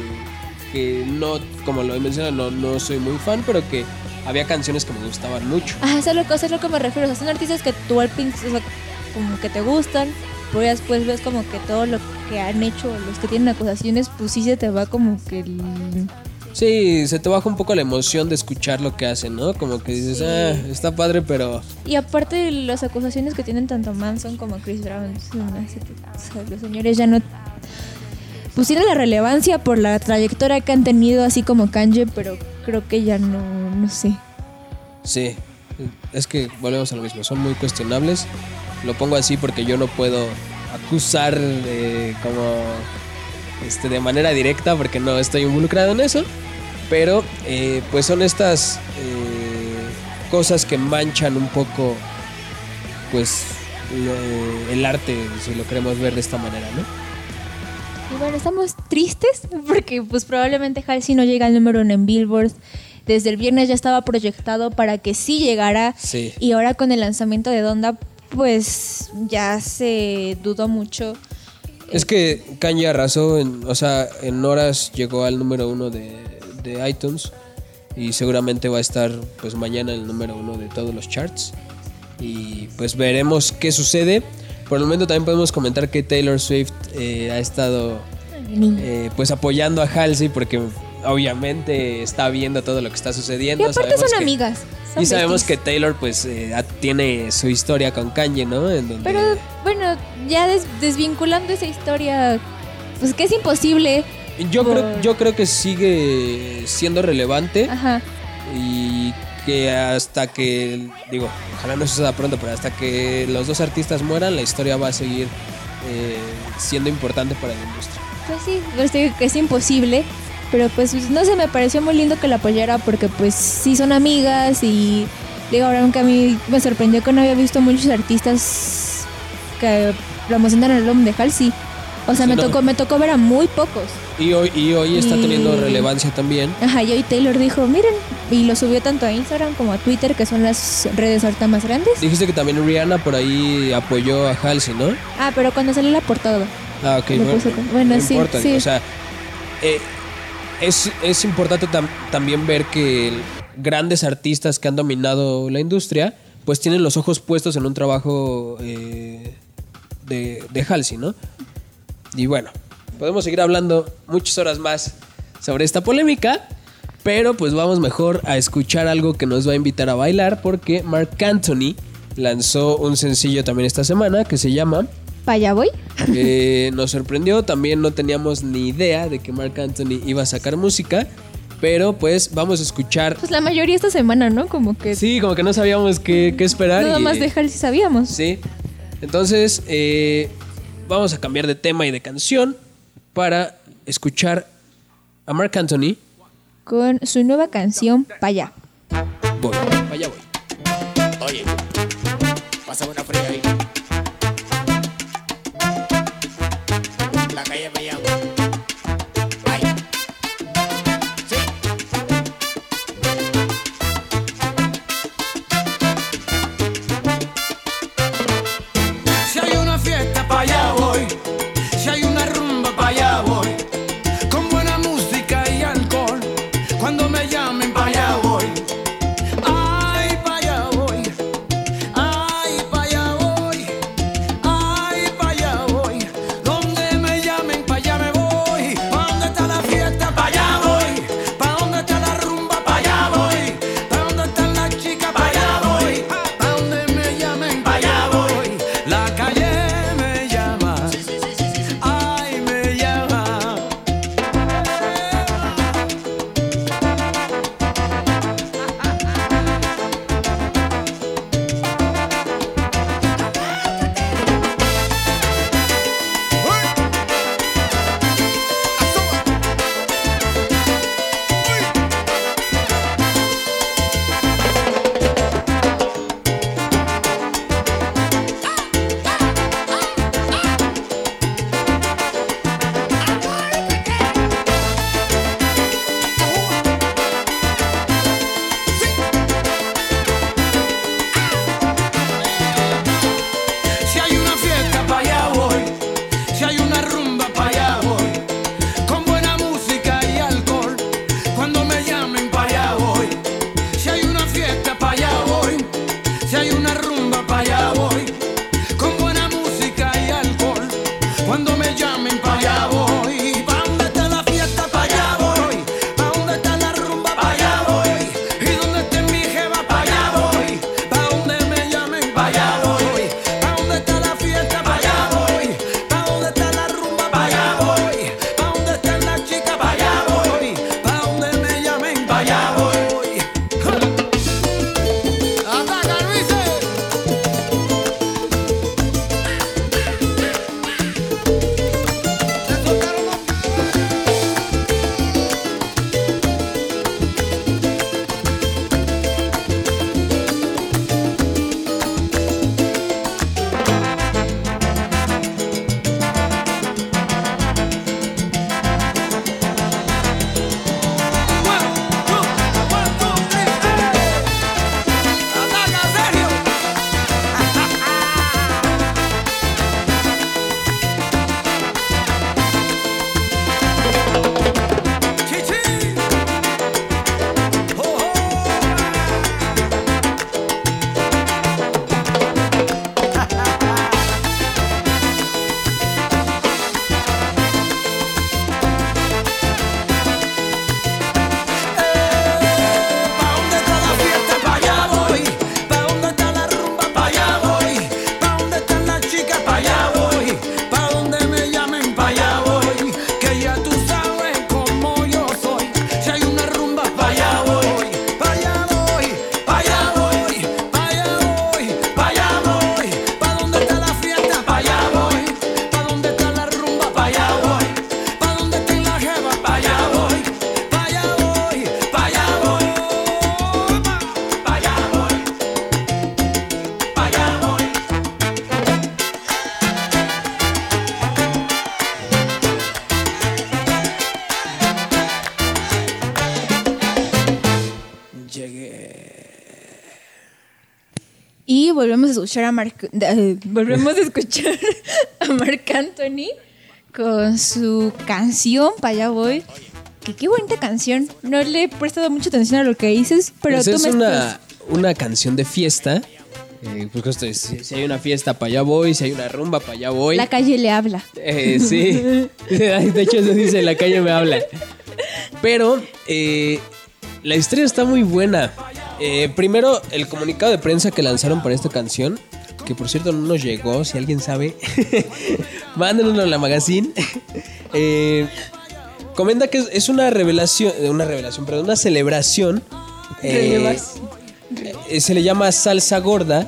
que no, como lo he mencionado, no, no soy muy fan, pero que había canciones que me gustaban mucho. Ajá, eso es, lo, que- eso es lo que me refiero. O sea, son artistas que tú al principio, o sea, como que te gustan, pero ya después ves como que todo lo que han hecho los que tienen acusaciones, pues sí se te va como que el... Sí, se te baja un poco la emoción de escuchar lo que hacen, ¿no? Como que dices, Sí. ah, está padre, pero Y aparte las acusaciones que tienen tanto Manson como Chris Brown, los señores ya no... Pues tienen la relevancia por la trayectoria que han tenido, así como Kanye, pero creo que ya no, no sé. sí. Es que volvemos a lo mismo, son muy cuestionables. Lo pongo así porque yo no puedo acusar eh, como este, de manera directa porque no estoy involucrado en eso. Pero eh, pues son estas eh, cosas que manchan un poco pues lo- el arte, si lo queremos ver de esta manera, ¿no? Y bueno, estamos tristes porque pues probablemente Halsey no llega al número uno en Billboard. Desde el viernes ya estaba proyectado para que sí llegara. Sí. Y ahora con el lanzamiento de Donda, pues ya se dudó mucho. Es que Kanye arrasó, en, o sea, en horas llegó al número uno de, de iTunes y seguramente va a estar pues mañana el número uno de todos los charts y pues veremos qué sucede. Por el momento también podemos comentar que Taylor Swift eh, ha estado eh, pues apoyando a Halsey porque obviamente está viendo todo lo que está y sucediendo. aparte Sabemos son que- amigas. Y sabemos que. Taylor pues eh, tiene su historia con Kanye, ¿no? En donde- Pero bueno, ya des- desvinculando esa historia, pues que es imposible. Yo creo, yo creo que sigue siendo relevante Ajá. y que hasta que, digo, ojalá no suceda pronto, pero hasta que los dos artistas mueran, la historia va a seguir eh, siendo importante para la industria. Pues sí, que es imposible. Pero pues no sé, me pareció muy lindo que la apoyara porque pues sí son amigas y digo, ahora aunque a mí me sorprendió que no había visto muchos artistas que promocionan el álbum de Halsey. O sea, Sí, me no. tocó me tocó ver a muy pocos. Y hoy, y hoy está Y- teniendo relevancia también. Ajá, y hoy Taylor dijo, miren, y lo subió tanto a Instagram como a Twitter, que son las redes ahorita más grandes. Dijiste que también Rihanna por ahí apoyó a Halsey, ¿no? Ah, pero cuando salió la portada. Ah, ok. Bueno, bueno, no sí, importa, sí. O sea, eh, es, importante tam- también ver que grandes artistas que han dominado la industria, pues tienen los ojos puestos en un trabajo eh, de, de Halsey, ¿no? Y bueno, podemos seguir hablando muchas horas más sobre esta polémica, pero pues vamos mejor a escuchar algo que nos va a invitar a bailar, porque Mark Anthony lanzó un sencillo también esta semana que se llama ¿Para allá voy? eh, nos sorprendió, también no teníamos ni idea de que Mark Anthony iba a sacar música, pero pues vamos a escuchar. Pues la mayoría esta semana, ¿no? Como que Sí, como que no sabíamos qué, qué esperar. nada y- más de Halsey sabíamos. Sí, entonces eh, vamos a cambiar de tema y de canción para escuchar a Mark Anthony. Con su nueva canción, Pa' allá. Voy, allá voy. Oye, escuchar a Marc, eh, volvemos a escuchar a Marc Anthony con su canción Pa' allá voy. Que qué bonita canción. No le he prestado mucha atención a lo que dices, pero Pues tú es me una, una canción de fiesta. Eh, pues si, si hay una fiesta, para allá voy. Si hay una rumba, para allá voy. La calle le habla. Eh, sí. de hecho, eso dice, la calle me habla. Pero eh, la historia está muy buena. Eh, primero, el comunicado de prensa que lanzaron para esta canción, que por cierto no nos llegó, si alguien sabe, mándenoslo a la magazine. Eh, comenta que es, una revelación, eh, una revelación, perdón, una celebración. eh, se le llama salsa gorda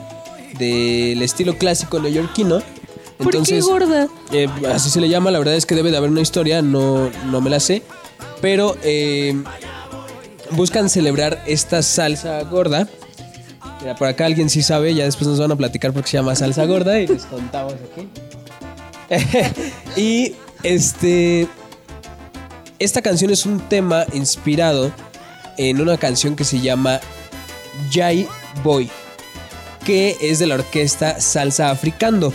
del estilo clásico neoyorquino. ¿Por qué Entonces, gorda? eh, así se le llama, la verdad es que debe de haber una historia, no, no me la sé. Pero eh, buscan celebrar esta salsa gorda. Mira, por acá alguien sí sabe, ya después nos van a platicar porque se llama salsa gorda y les contamos aquí. y este. Esta canción es un tema inspirado en una canción que se llama Jai Boy, que es de la orquesta Salsa Africando.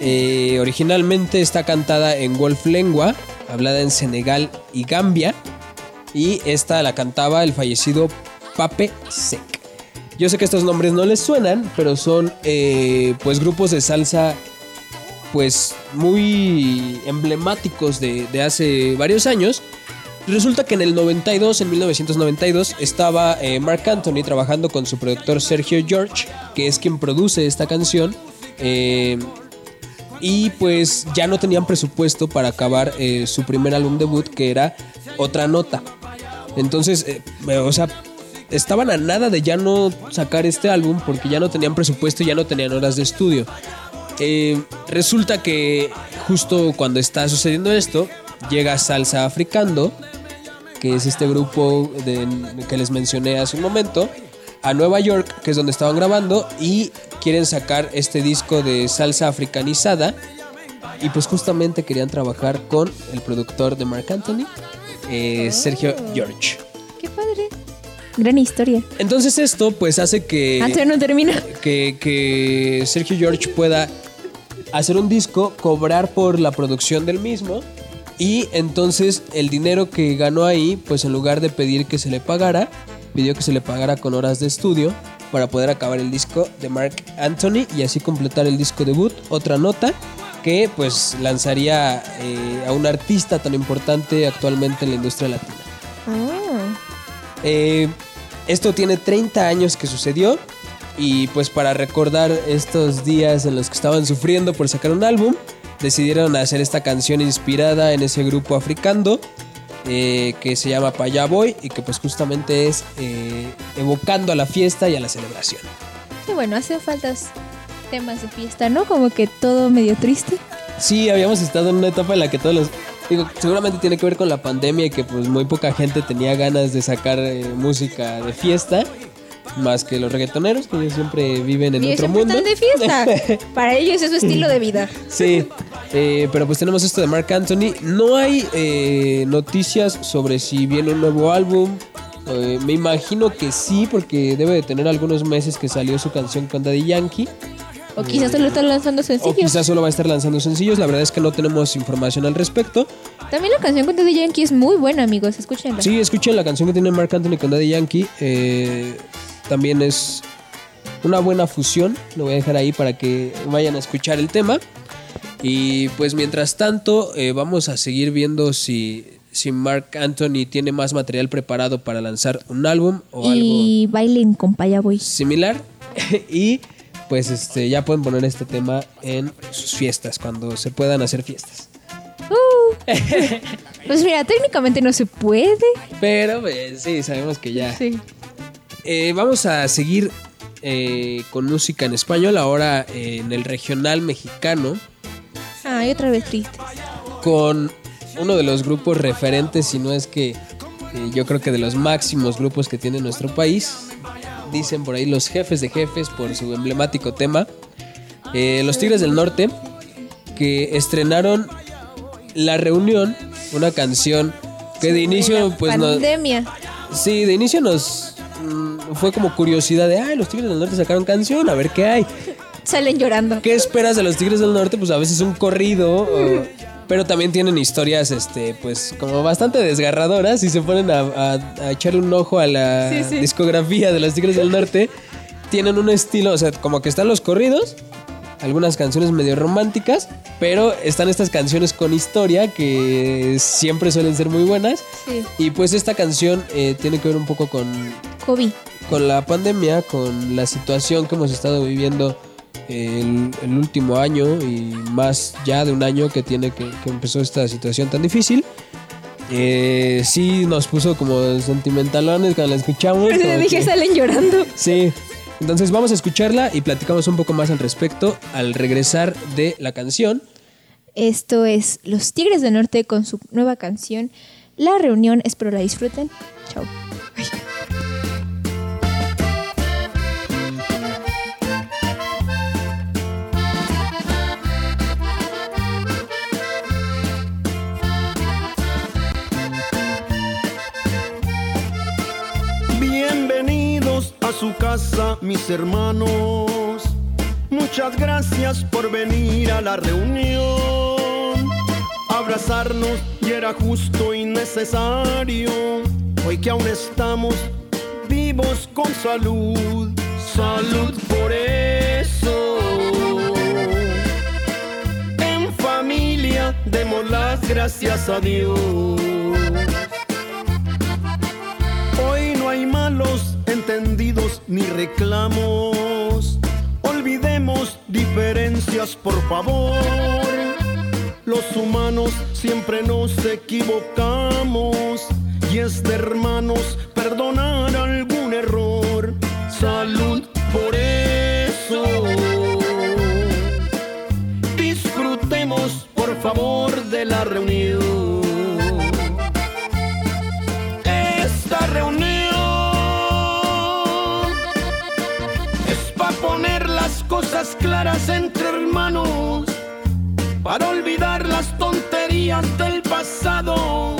Eh, originalmente está cantada en Wolf lengua, hablada en Senegal y Gambia, y esta la cantaba el fallecido Pape Sek. Yo sé que estos nombres no les suenan, pero son eh, pues grupos de salsa pues muy emblemáticos de, de hace varios años. Resulta que en el 92, en 1992, estaba eh, Mark Anthony trabajando con su productor Sergio George, que es quien produce esta canción. eh, y pues ya no tenían presupuesto para acabar eh, su primer álbum debut, que era Otra Nota. Entonces, eh, o sea, estaban a nada de ya no sacar este álbum porque ya no tenían presupuesto ya no tenían horas de estudio. Eh, resulta que justo cuando está sucediendo esto, llega Salsa Africando, que es este grupo de- que les mencioné hace un momento, a Nueva York, que es donde estaban grabando, y quieren sacar este disco de salsa africanizada. Y pues justamente querían trabajar con el productor de Mark Anthony, eh, Sergio George. Qué padre. Gran historia. Entonces esto pues hace que Antes no termina. que, que Sergio George pueda hacer un disco, cobrar por la producción del mismo y entonces el dinero que ganó ahí, pues en lugar de pedir que se le pagara, pidió que se le pagara con horas de estudio para poder acabar el disco de Mark Anthony y así completar el disco debut, otra nota que pues lanzaría eh, a un artista tan importante actualmente en la industria latina. Ah. Eh, esto tiene 30 años que sucedió y pues para recordar estos días en los que estaban sufriendo por sacar un álbum, decidieron hacer esta canción inspirada en ese grupo africano eh, que se llama Paya Boy y que pues justamente es evocando a la fiesta y a la celebración. Qué bueno, hacen faltas temas de fiesta, ¿no? Como que todo medio triste. Sí, habíamos estado en una etapa en la que todos los... Digo, seguramente tiene que ver con la pandemia y que pues muy poca gente tenía ganas de sacar eh, música de fiesta, más que los reggaetoneros, que ellos siempre viven en y otro mundo. están de fiesta. Para ellos es su estilo de vida. Sí, eh, pero pues tenemos esto de Mark Anthony. No hay eh, noticias sobre si viene un nuevo álbum. Eh, me imagino que sí, porque debe de tener algunos meses que salió su canción con Daddy Yankee. O quizás solo están lanzando O sencillos. quizás solo va a estar lanzando sencillos. La verdad es que no tenemos información al respecto. También la canción con Daddy Yankee es muy buena, amigos. Escúchenla. Sí, escuchen la canción que tiene Mark Anthony con Daddy Yankee. eh, también es una buena fusión. Lo voy a dejar ahí para que vayan a escuchar el tema. Y pues mientras tanto, eh, vamos a seguir viendo si, si Mark Anthony tiene más material preparado para lanzar un álbum o algo Y bailen con Paya Boy. similar. y pues este ya pueden poner este tema en sus fiestas, cuando se puedan hacer fiestas. Pues mira, técnicamente no se puede. Pero pues, sí, sabemos que ya. Sí. Eh, vamos a seguir eh, con música en español, ahora eh, en el regional mexicano, Ay, otra vez triste. con uno de los grupos referentes, si no es que yo creo que de los máximos grupos que tiene nuestro país. Dicen por ahí los jefes de jefes por su emblemático tema. Eh, los Tigres del Norte, que estrenaron La Reunión, una canción que de inicio pues no, Pandemia. Sí, de inicio nos. mm, fue como curiosidad de, ay, los Tigres del Norte sacaron canción, a ver qué hay. Salen llorando. ¿Qué esperas de los Tigres del Norte? Pues a veces un corrido, o- pero también tienen historias, este, pues como bastante desgarradoras. Si se ponen a, a- a echarle un ojo a la Sí, sí. discografía de los Tigres del Norte, tienen un estilo, o sea, como que están los corridos, algunas canciones medio románticas, pero están estas canciones con historia que siempre suelen ser muy buenas. Sí. Y pues esta canción eh, tiene que ver un poco con COVID. con la pandemia, con la situación que hemos estado viviendo el, el último año y más ya de un año que tiene que, que empezó esta situación tan difícil. Eh, sí nos puso como sentimentalones cuando la escuchamos. Pero como dije, que- salen llorando. Sí. Entonces vamos a escucharla y platicamos un poco más al respecto al regresar de la canción. Esto es Los Tigres del Norte con su nueva canción La Reunión. Espero la disfruten. Chao. Su casa, mis hermanos. Muchas gracias por venir a la reunión. Abrazarnos y era justo y necesario. Hoy que aún estamos vivos con salud. Salud por eso. En familia demos las gracias a Dios. Hoy no hay malos entendidos ni reclamos. Olvidemos diferencias, por favor. Los humanos siempre nos equivocamos y es de hermanos perdonar algún error. Salud por eso. Disfrutemos, por favor, de la reunión. Claras entre hermanos, para olvidar las tonterías del pasado,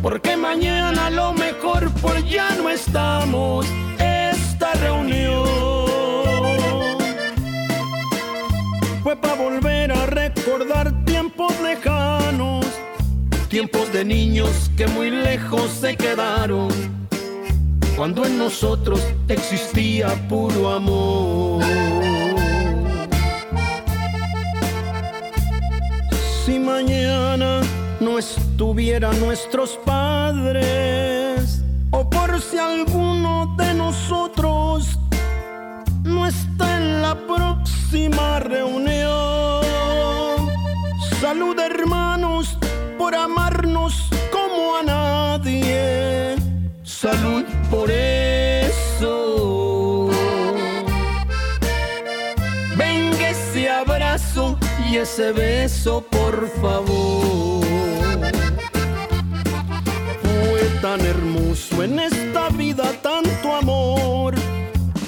porque mañana lo mejor pues ya no estamos. Esta reunión fue para volver a recordar tiempos lejanos, tiempos de niños que muy lejos se quedaron, cuando en nosotros existía puro amor. Si mañana no estuvieran nuestros padres, o por si alguno de nosotros no está en la próxima reunión. Salud hermanos por amarnos como a nadie. Salud por eso. Ese beso, por favor. Fue tan hermoso en esta vida tanto amor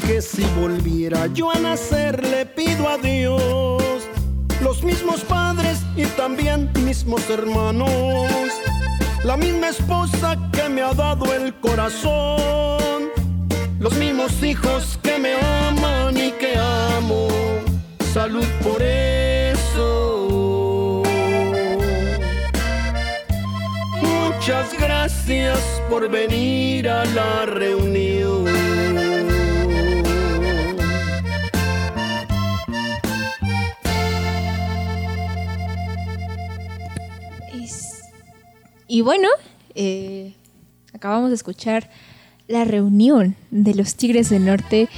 que si volviera yo a nacer le pido a Dios los mismos padres y también mismos hermanos, la misma esposa que me ha dado el corazón, los mismos hijos que me aman y que amo. Salud por Muchas gracias por venir a la reunión. Y bueno, eh, acabamos de escuchar la reunión de los Tigres del Norte.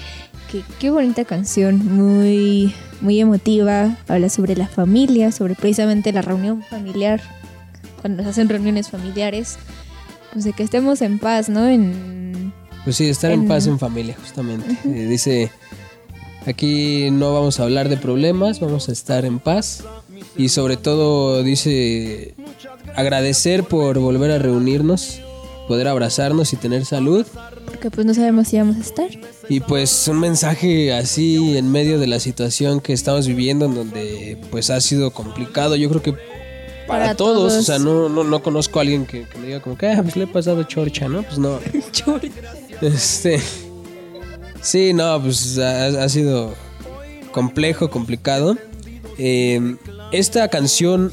Que, qué bonita canción, muy, muy emotiva. Habla sobre la familia, sobre precisamente la reunión familiar. Cuando nos hacen reuniones familiares, pues de que estemos en paz, ¿no? En, Pues sí, estar en, En- paz en familia, justamente. Eh, dice, aquí no vamos a hablar de problemas, vamos a estar en paz. Y sobre todo dice, agradecer por volver a reunirnos, poder abrazarnos y tener salud. Porque pues no sabemos si vamos a estar. Y pues un mensaje así en medio de la situación que estamos viviendo, en donde pues ha sido complicado, yo creo que para, Para todos, todos. o sea, no, no, no conozco a alguien que, que me diga como que, ah, pues le he pasado chorcha, ¿no? Pues no. Este, Sí, no, pues ha, ha sido complejo, complicado. Eh, esta canción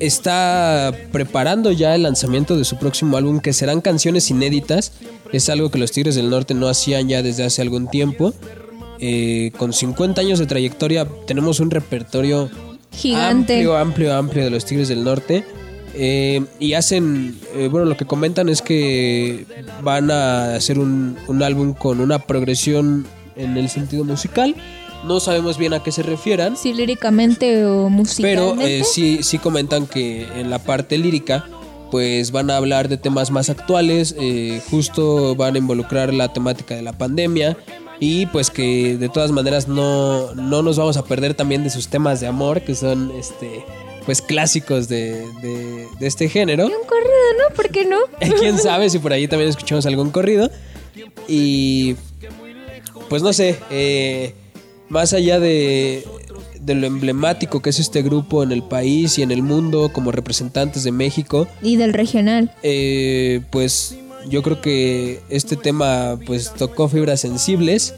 está preparando ya el lanzamiento de su próximo álbum, que serán canciones inéditas. Es algo que los Tigres del Norte no hacían ya desde hace algún tiempo. Eh, con 50 años de trayectoria tenemos un repertorio Gigante. amplio, amplio, amplio de los Tigres del Norte. Eh, y hacen, eh, bueno, lo que comentan es que van a hacer un, un álbum con una progresión en el sentido musical. No sabemos bien a qué se refieran. Sí, líricamente o Pero musicalmente. eh, sí, sí comentan que en la parte lírica, pues van a hablar de temas más actuales, eh, justo van a involucrar la temática de la pandemia y pues que de todas maneras no, no nos vamos a perder también de sus temas de amor, que son este pues clásicos de, de- de este género. Un corrido, ¿no? ¿Por qué no? Quién sabe si por ahí también escuchamos algún corrido. Y pues no sé, eh, más allá de, de lo emblemático que es este grupo en el país y en el mundo como representantes de México, Y del regional. eh, pues yo creo que este tema pues tocó fibras sensibles.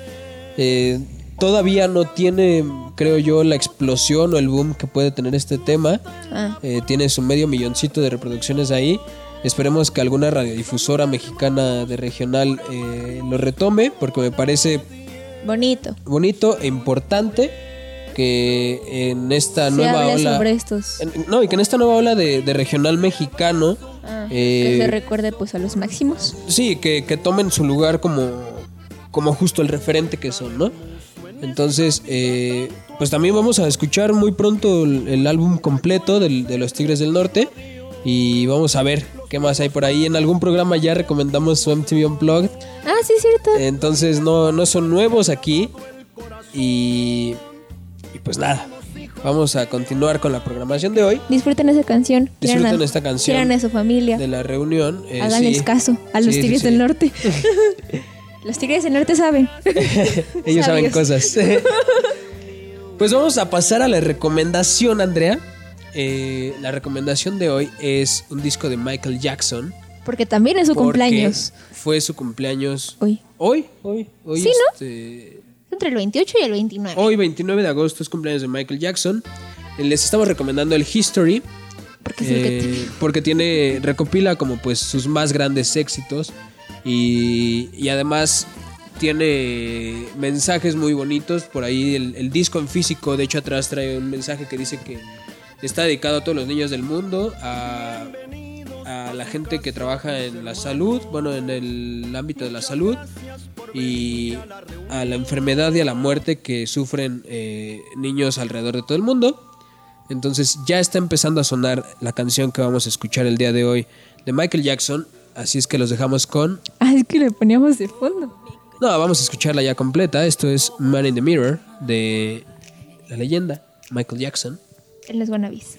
Eh, todavía no tiene, creo yo, la explosión o el boom que puede tener este tema. Ah, Eh, tiene su medio milloncito de reproducciones ahí. Esperemos que alguna radiodifusora mexicana de regional eh, lo retome porque me parece bonito. bonito e importante que en esta Se nueva ola... sobre estos. en- no, y que en esta nueva ola de, de regional mexicano, Ah, eh, que se recuerde pues a los máximos. sí, que, que tomen su lugar como, como justo el referente que son, ¿no? Entonces, eh, pues también vamos a escuchar muy pronto el, el álbum completo del- de los Tigres del Norte y vamos a ver qué más hay por ahí. En algún programa ya recomendamos su MTV Unplugged, Ah, sí, cierto. entonces no, no son nuevos aquí y pues nada, vamos a continuar con la programación de hoy. Disfruten esa canción. Disfruten a- esta canción Quieran a su familia. de la reunión. eh, Háganles sí. caso a los Sí, Tigres sí. del Norte. los Tigres del Norte saben. Ellos saben cosas. pues vamos a pasar a la recomendación, Andrea. Eh, la recomendación de hoy es un disco de Michael Jackson. Porque también es su porque cumpleaños. Fue su cumpleaños. Hoy. Hoy, hoy, hoy. Sí, ¿no? Entre el 28 y el 29. hoy, 29 de agosto, es cumpleaños de Michael Jackson. Eh, Les estamos recomendando el History. Porque es el que Eh, porque tiene recopila como pues sus más grandes éxitos y, y además tiene mensajes muy bonitos por ahí el, el disco en físico de hecho atrás trae un mensaje que dice que está dedicado a todos los niños del mundo a, a la gente que trabaja en la salud bueno en el ámbito de la salud y a la enfermedad y a la muerte que sufren eh, niños alrededor de todo el mundo entonces ya está empezando a sonar la canción que vamos a escuchar el día de hoy de Michael Jackson. Así es que los dejamos con... Ah, es que le poníamos de fondo. No, vamos a escucharla ya completa. Esto es Man in the Mirror de la leyenda Michael Jackson. En los Wannabes.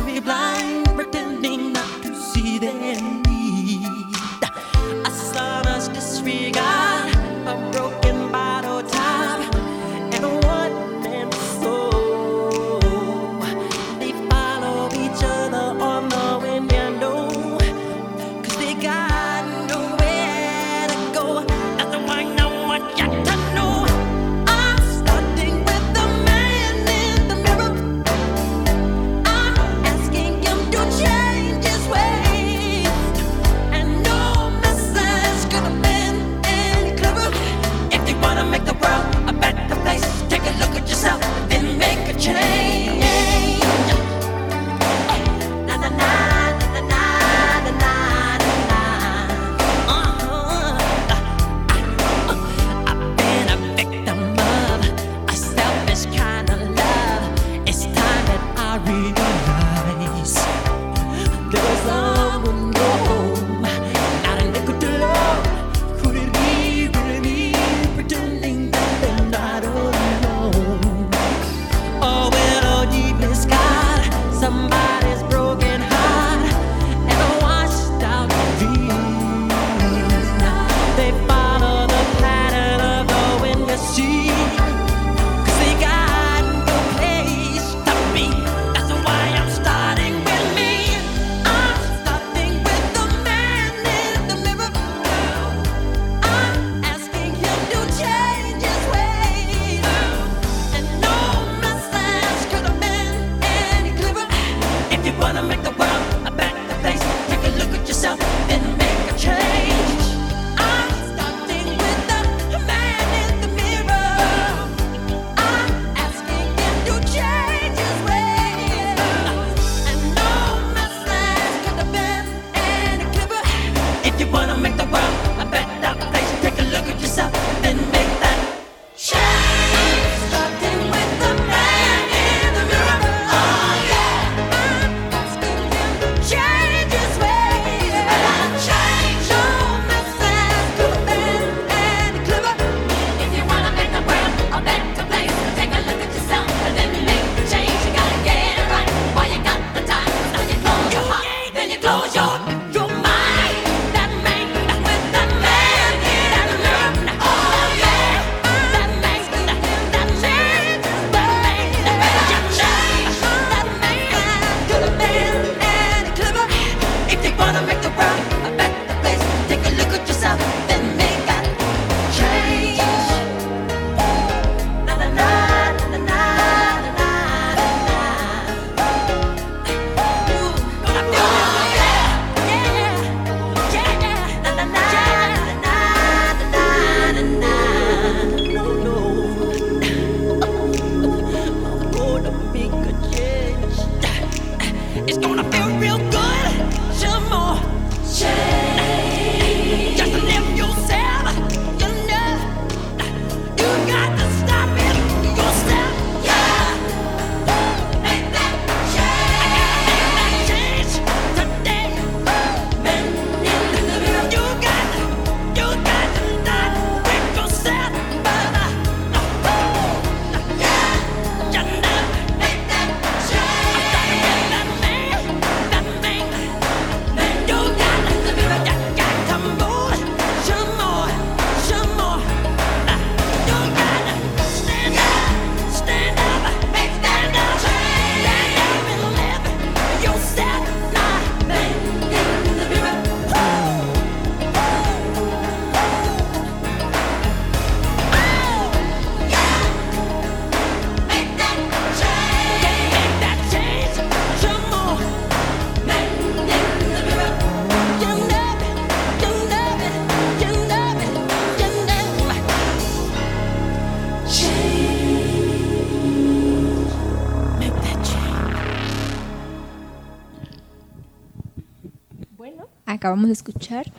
acabamos de escuchar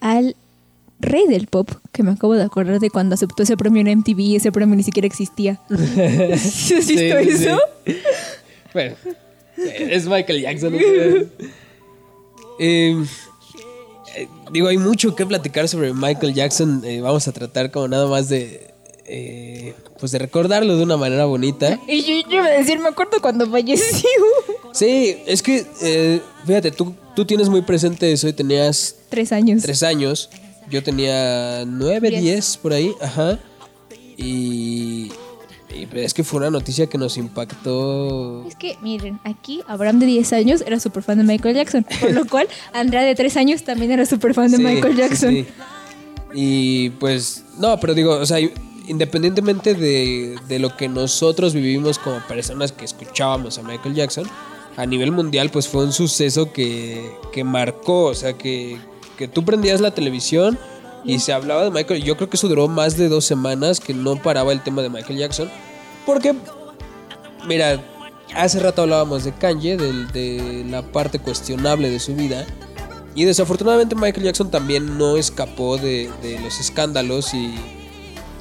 al rey del pop, que me acabo de acordar de cuando aceptó ese premio en MTV y ese premio ni siquiera existía. ¿Sí ¿Has visto Sí, eso? sí. Bueno, es Michael Jackson. ¿no? Eh, eh, digo, hay mucho que platicar sobre Michael Jackson. Eh, vamos a tratar como nada más de, eh, pues de recordarlo de una manera bonita. Y yo, yo iba a decir, me acuerdo cuando falleció. Sí, es que, eh, fíjate, tú, tú tienes muy presente eso y tenías Tres años. tres años. Yo tenía nueve, Diez. diez por ahí, ajá. Y, y pues, es que fue una noticia que nos impactó. Es que, miren, aquí Abraham de 10 años era súper fan de Michael Jackson, por lo cual Andrea de 3 años también era súper fan de Sí, Michael sí, Jackson. sí. Y pues, no, pero digo, o sea, independientemente de, de lo que nosotros vivimos como personas que escuchábamos a Michael Jackson, a nivel mundial, pues fue un suceso que, que marcó, o sea, que, que tú prendías la televisión y se hablaba de Michael. Yo creo que eso duró más de dos semanas que no paraba el tema de Michael Jackson, porque, mira, hace rato hablábamos de Kanye, del- de la parte cuestionable de su vida. Y desafortunadamente Michael Jackson también no escapó de, de los escándalos y,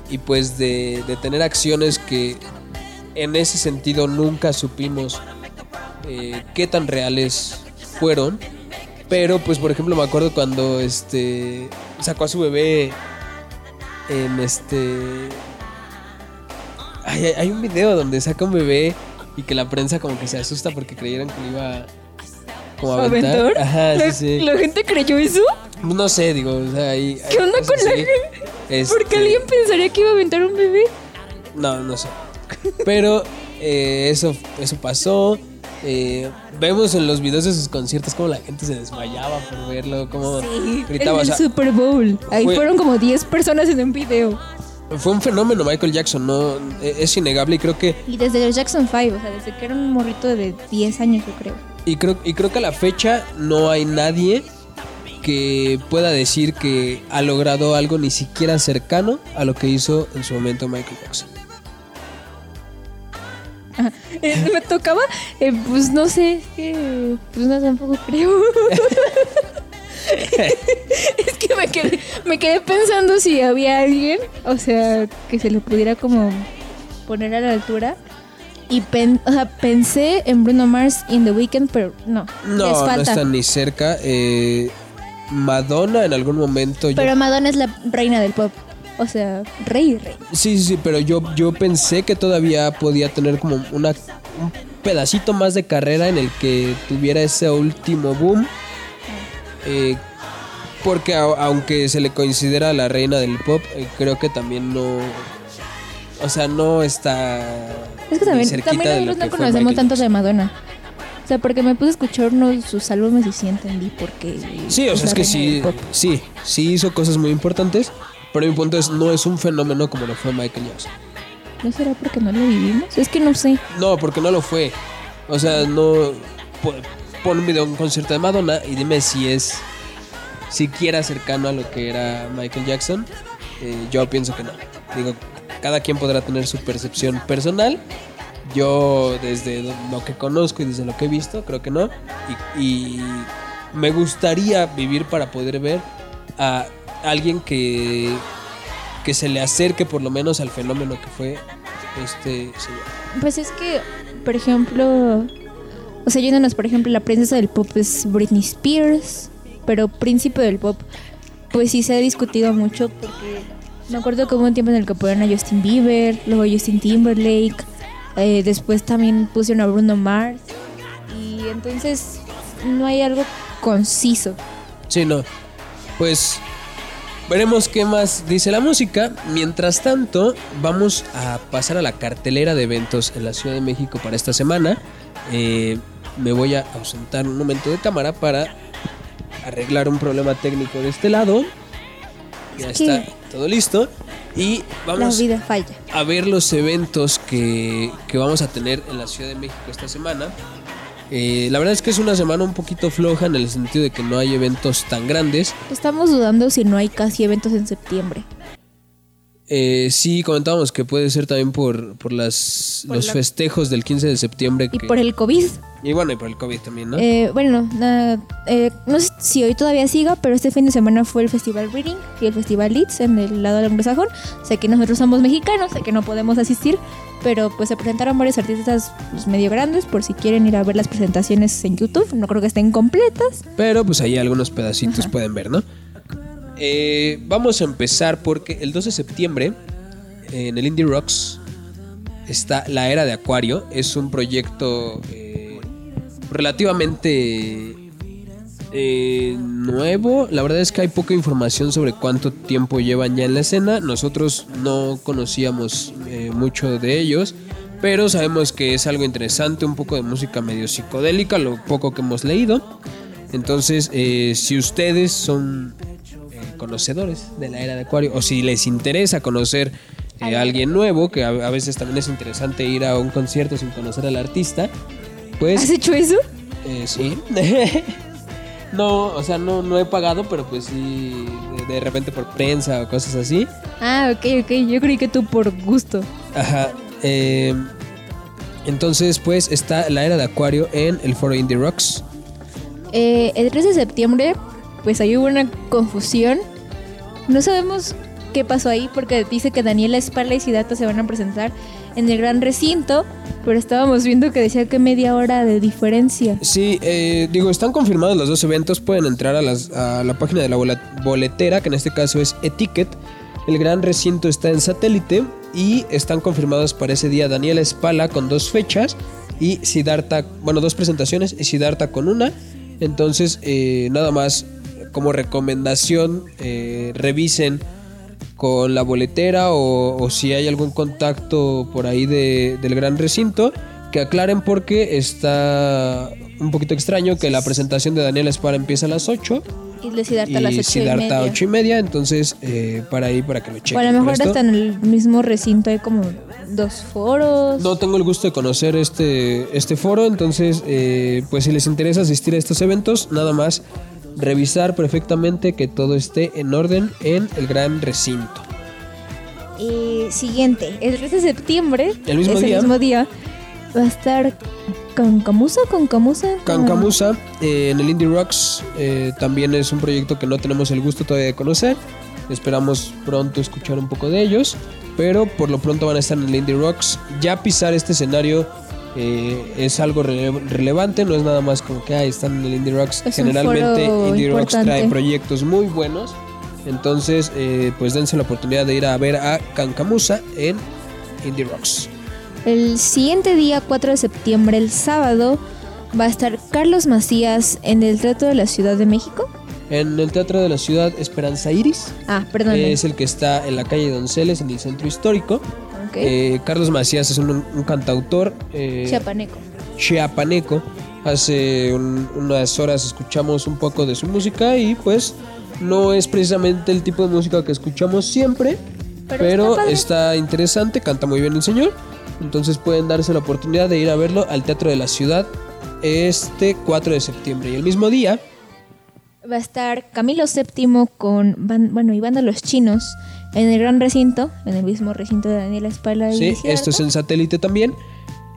y pues de, de tener acciones que en ese sentido nunca supimos eh, qué tan reales fueron. Pero pues por ejemplo me acuerdo cuando este sacó a su bebé en este... Hay, hay- un video donde saca un bebé y que la prensa como que se asusta porque creyeron que lo iba como a aventar. Ajá, ¿La, sí, sí. la gente creyó eso? No sé, digo, o sea, ahí... ¿Qué onda con la gente? Porque alguien pensaría que iba a aventar un bebé. No, no sé. Pero eh, eso, eso pasó. Eh, vemos en los videos de sus conciertos cómo la gente se desmayaba por verlo, cómo gritaba. en o el sea, Super Bowl. Ahí fue- fueron como 10 personas en un video. fue un fenómeno Michael Jackson, no Eh, es innegable y creo que Y desde los Jackson 5, o sea, desde que era un morrito de 10 años, yo creo. y creo y creo que a la fecha no hay nadie que pueda decir que ha logrado algo ni siquiera cercano a lo que hizo en su momento Michael Jackson. Eh, me tocaba, eh, pues no sé, es que, pues no, tampoco creo. es que me quedé, me quedé pensando si había alguien, o sea, que se lo pudiera como poner a la altura. Y pen- o sea, pensé en Bruno Mars in The Weeknd, pero no, les No, no falta. está ni cerca. Eh, Madonna en algún momento. yo- pero Madonna es la reina del pop. O sea, rey, rey. Sí, sí, sí, pero yo, yo pensé que todavía podía tener como una, un pedacito más de carrera en el que tuviera ese último boom. Eh, porque a- aunque se le considera la reina del pop, eh, creo que también no... O sea, no está... Es que también, cerquita también nosotros no conocemos Michael tanto de Madonna. O sea, porque me puse a escuchar uno de sus álbumes y sí entendí por qué. Sí, o sea, es que sí, sí, sí hizo cosas muy importantes, pero mi punto es, no es un fenómeno como lo fue Michael Jackson. ¿No será porque no lo vivimos? Es que no sé. No, porque no lo fue. O sea, no. po- Pon un video de un concierto de Madonna y dime si es siquiera cercano a lo que era Michael Jackson. Eh, yo pienso que no. Digo, cada quien podrá tener su percepción personal. Yo, desde lo que conozco y desde lo que he visto, creo que no. Y, y me gustaría vivir para poder ver a alguien que, que se le acerque por lo menos al fenómeno que fue este señor. Pues es que, por ejemplo. O sea, yéndonos, por ejemplo, la princesa del pop es Britney Spears. Pero príncipe del pop, pues sí se ha discutido mucho porque. Me acuerdo que hubo un tiempo en el que ponían a Justin Bieber, luego a Justin Timberlake. eh, después también pusieron a Bruno Mars. Y entonces no hay algo conciso. Sí, no. Pues veremos qué más dice la música. Mientras tanto, vamos a pasar a la cartelera de eventos en la Ciudad de México para esta semana. Eh, me voy a ausentar un momento de cámara para arreglar un problema técnico de este lado. Ya Es está todo listo. Y vamos a ver los eventos que, que vamos a tener en la Ciudad de México esta semana. Eh, la verdad es que es una semana un poquito floja en el sentido de que no hay eventos tan grandes. Estamos dudando si no hay casi eventos en septiembre. Eh, sí, comentábamos que puede ser también por, por las, Por los la- festejos del 15 de septiembre. Y que- por el COVID. y bueno, y por el COVID también, ¿no? Eh, bueno, na- eh, no sé si hoy todavía siga, pero este fin de semana fue el Festival Reading y el Festival Leeds en el lado del anglosajón. Sé que nosotros somos mexicanos, sé que no podemos asistir, pero pues se presentaron varios artistas pues, medio grandes por si quieren ir a ver las presentaciones en YouTube. No creo que estén completas. Pero pues ahí algunos pedacitos pueden ver, ¿no? Eh, vamos a empezar porque el 2 de septiembre en el Indie Rocks está La Era de Acuario. Es un proyecto eh, relativamente eh, nuevo. La verdad es que hay poca información sobre cuánto tiempo llevan ya en la escena. Nosotros no conocíamos eh, mucho de ellos. Pero sabemos que es algo interesante, un poco de música medio psicodélica, lo poco que hemos leído. Entonces, eh, si ustedes son eh, conocedores de la era de Acuario o si les interesa conocer eh, a alguien nuevo, que a, a veces también es interesante ir a un concierto sin conocer al artista, pues ¿Has hecho eso? eh, sí. no, o sea, no, no he pagado, pero pues sí, de, de repente por prensa o cosas así. Ah, ok, ok. Yo creí que tú por gusto. Ajá. eh, entonces, pues está la era de Acuario en el foro Indie Rocks. Eh, el 3 de septiembre, pues ahí hubo una confusión. No sabemos qué pasó ahí porque dice que Daniela Espala y Siddhartha se van a presentar en el gran recinto, pero estábamos viendo que decía que media hora de diferencia. Sí, eh, digo, están confirmados los dos eventos. Pueden entrar a, las- a la página de la boletera, que en este caso es Etiquet. El gran recinto está en satélite y están confirmados para ese día Daniela Espala con dos fechas y Siddhartha, bueno, dos presentaciones y Siddhartha con una. Entonces, eh, nada más como recomendación, eh, revisen con la boletera o, o si hay algún contacto por ahí de- del gran recinto, que aclaren porque está un poquito extraño que la presentación de Daniela Espara empieza a las 8 Y de Siddhartha a las y 8 y media. 8 y media, entonces eh, para ahí para que lo chequen. O a lo mejor hasta en el mismo recinto hay como dos foros. No tengo el gusto de conocer este, este foro, entonces eh, pues si les interesa asistir a estos eventos, nada más revisar perfectamente que todo esté en orden en el gran recinto. Eh, siguiente, el 3 de septiembre. El mismo es día. El mismo día. Va a estar con Camusa, con Camusa. Cancamusa eh, en el Indie Rocks eh, también es un proyecto que no tenemos el gusto todavía de conocer. Esperamos pronto escuchar un poco de ellos, pero por lo pronto van a estar en el Indie Rocks. Ya pisar este escenario eh, es algo rele- relevante, no es nada más como que ahí están en el Indie Rocks. Es Generalmente Indie Rocks trae proyectos muy buenos. Entonces, eh, pues dense la oportunidad de ir a ver a Cancamusa en Indie Rocks. El siguiente día, 4 de septiembre, el sábado, va a estar Carlos Macías en el Teatro de la Ciudad de México. En el Teatro de la Ciudad Esperanza Iris. Ah, perdón. Es el que está en la calle Donceles, en el centro histórico. Eh, Carlos Macías es un, un cantautor eh, Chiapaneco. chiapaneco. Hace un- unas horas escuchamos un poco de su música y pues no es precisamente el tipo de música que escuchamos siempre, Pero pero, está interesante, canta muy bien el señor. Entonces pueden darse la oportunidad de ir a verlo al Teatro de la Ciudad este 4 de septiembre. Y el mismo día, Va a estar Camilo VII con, bueno, y Banda Los Chinos en el gran recinto, en el mismo recinto de Daniela Espala Sí, esto es en satélite también.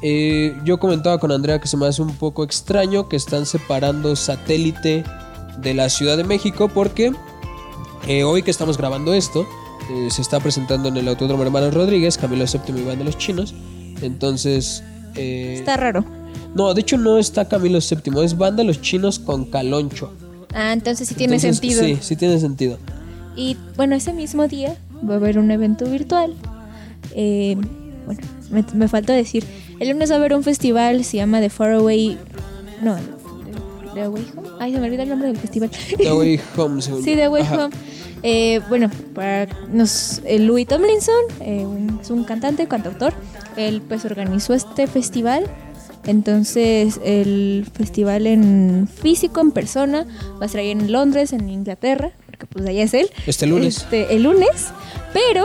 Eh, yo comentaba con Andrea que se me hace un poco extraño que están separando satélite de la Ciudad de México porque eh, hoy que estamos grabando esto eh, se está presentando en el Autódromo Hermanos Rodríguez, Camilo VII y Van de los Chinos. Entonces... eh, Está raro. no, de hecho no está Camilo VII, es Banda Los Chinos con Caloncho. Ah, entonces sí tiene Entonces, sentido. Sí, sí tiene sentido. Y bueno, ese mismo día va a haber un evento virtual. Eh, bueno, me, me faltó decir. El lunes va a haber un festival, se llama The Faraway. No, The Way Home. Ay, se me olvidó el nombre del festival. The Way Home, según Sí. The Way Ajá. Home. Eh, bueno, para nos, eh, Louis Tomlinson eh, un- es un cantante, cantautor. Él pues organizó este festival. Entonces el festival en físico, en persona, va a estar ahí en Londres, en Inglaterra, porque pues allá es él. Este lunes. Este, el lunes, pero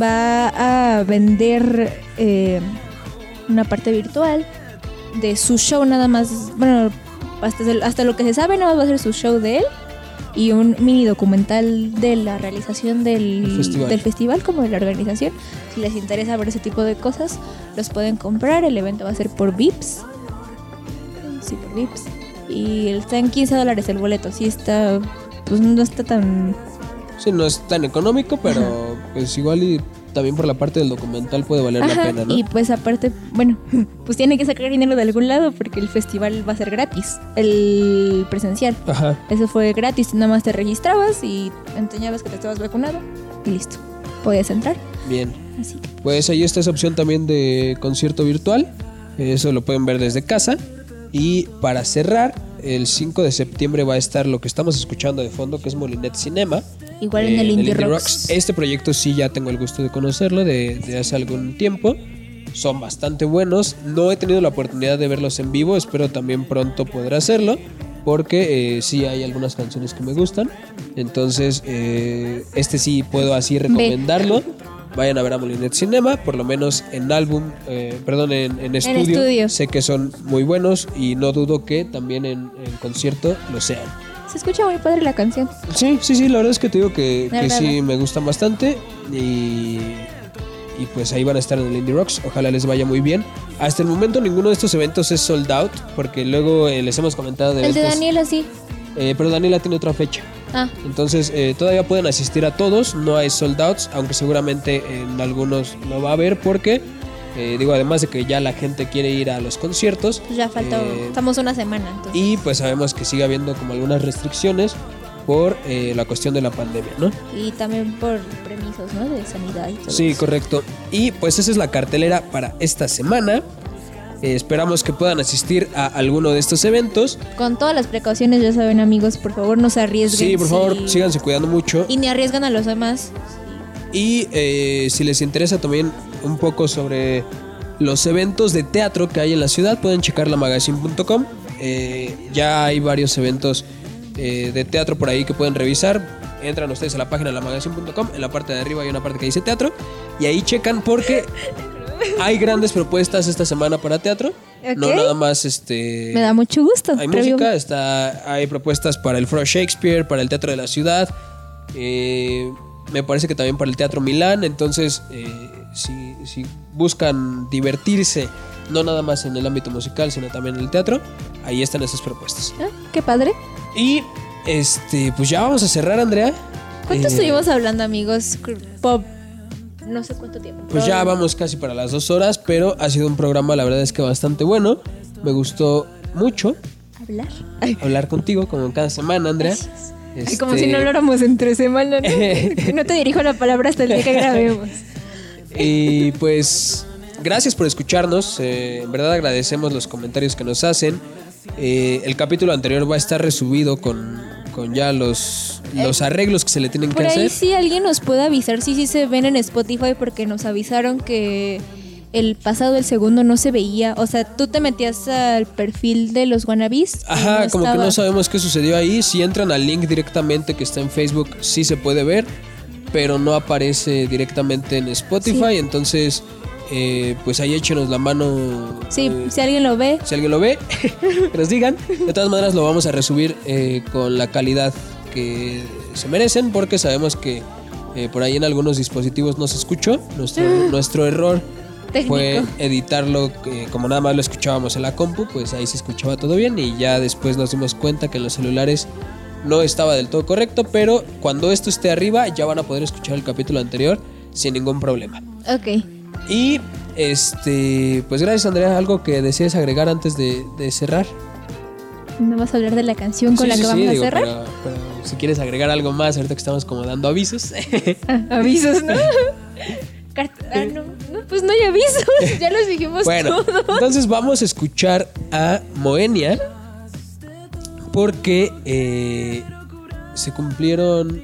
va a vender eh, una parte virtual de su show nada más, bueno, hasta, hasta lo que se sabe nada más va a ser su show de él y un mini documental de la realización del, El festival. del festival como de la organización. Si les interesa ver ese tipo de cosas, los pueden comprar. El evento va a ser por VIPs. Sí, por VIPs. Y está en 15 dólares el boleto. Sí está, pues no está tan... Sí, no es tan económico, pero pues igual y también por la parte del documental puede valer la pena, ¿no? Y pues aparte, bueno, pues tiene que sacar dinero de algún lado porque el festival va a ser gratis. El presencial. Ajá. Eso fue gratis, nada más te registrabas y enseñabas que te estabas vacunado y listo. Podías entrar. Bien. Así Pues ahí está esa opción también de concierto virtual. Eso lo pueden ver desde casa. Y para cerrar, el 5 de septiembre va a estar lo que estamos escuchando de fondo, que es Molinet Cinema. igual en Eh, el Indie Rocks. Este proyecto sí ya tengo el gusto de conocerlo de, de hace algún tiempo. Son bastante buenos. No he tenido la oportunidad de verlos en vivo. Espero también pronto poder hacerlo. Porque eh, sí hay algunas canciones que me gustan. Entonces, eh, este sí puedo así recomendarlo. Vayan a ver a Molinet Cinema, por lo menos en álbum, eh, perdón, en, en estudio. estudio. Sé que son muy buenos y no dudo que también en, en concierto lo sean. Se escucha muy padre la canción. Sí, sí, sí, la verdad es que te digo que, que sí me gustan bastante y, y pues ahí van a estar en el Indie Rocks, ojalá les vaya muy bien. Hasta el momento ninguno de estos eventos es sold out porque luego eh, les hemos comentado de el de eventos, Daniela sí. eh, pero Daniela tiene otra fecha. Ah, Entonces eh, todavía pueden asistir a todos, no hay sold outs, aunque seguramente en algunos no va a haber porque, eh, digo, además de que ya la gente quiere ir a los conciertos. pues ya falta. eh, estamos una semana entonces. y pues sabemos que sigue habiendo como algunas restricciones por eh, la cuestión de la pandemia, ¿no? Y también por permisos, ¿no? De sanidad y todo. Sí, eso. correcto. Y pues esa es la cartelera para esta semana. Eh, esperamos que puedan asistir a alguno de estos eventos. Con todas las precauciones, ya saben, amigos, por favor, no se arriesguen. Sí, por favor, síganse cuidando mucho. Y ni arriesgan a los demás. Y eh, si les interesa también un poco sobre los eventos de teatro que hay en la ciudad, pueden checar la magazine.com. Eh, ya hay varios eventos eh, de teatro por ahí que pueden revisar. Entran ustedes a la página de la magazine.com. En la parte de arriba hay una parte que dice teatro. Y ahí checan porque Hay grandes propuestas esta semana para teatro. No Ok. nada más este. Me da mucho gusto. Hay música, está, hay propuestas para el Foro Shakespeare, para el Teatro de la Ciudad. eh, me parece que también para el Teatro Milán. Entonces, eh, si, si buscan divertirse, no nada más en el ámbito musical, sino también en el teatro, ahí están esas propuestas. Ah, Qué padre. Y este, pues ya vamos a cerrar, Andrea. ¿Cuánto Eh, estuvimos hablando, amigos? Pop. No sé cuánto tiempo. Pues ya vamos casi para las dos horas, pero ha sido un programa, la verdad es que bastante bueno. Me gustó mucho Hablar. Ay, hablar contigo, como cada semana, Andrea. ay, como Este, si no habláramos entre semana. ¿no? no te dirijo la palabra hasta el día que grabemos. Y pues, gracias por escucharnos. eh, en verdad agradecemos los comentarios que nos hacen. Eh, el capítulo anterior va a estar resubido con, con ya los, los arreglos que se le tienen que Por ahí hacer. sí alguien nos puede avisar si sí se ven en Spotify porque nos avisaron que el pasado, el segundo no se veía. O sea, tú te metías al perfil de los wannabes. y Ajá, no como que no sabemos qué sucedió ahí. Si entran al link directamente que está en Facebook, sí se puede ver, pero no aparece directamente en Spotify. Sí. Entonces, eh, pues ahí échenos la mano. Sí, eh, si alguien lo ve, si alguien lo ve, que nos digan. De todas maneras, lo vamos a resubir eh, con la calidad que se merecen, porque sabemos que eh, por ahí en algunos dispositivos no se escuchó. Nuestro, nuestro error técnico. fue editarlo eh, como nada más lo escuchábamos en la compu, pues ahí se escuchaba todo bien y ya después nos dimos cuenta que en los celulares no estaba del todo correcto, pero cuando esto esté arriba ya van a poder escuchar el capítulo anterior sin ningún problema. Ok. Y este, pues gracias Andrea, algo que desees agregar antes de, de cerrar. ¿No vas a hablar de la canción con Sí, la sí, que sí, vamos digo, a cerrar? Pero, pero si quieres agregar algo más, ahorita que estamos como dando avisos. Ah, avisos, ah, no, no, pues no hay avisos. ya los dijimos Bueno, todos. entonces vamos a escuchar a Moenia porque eh, se cumplieron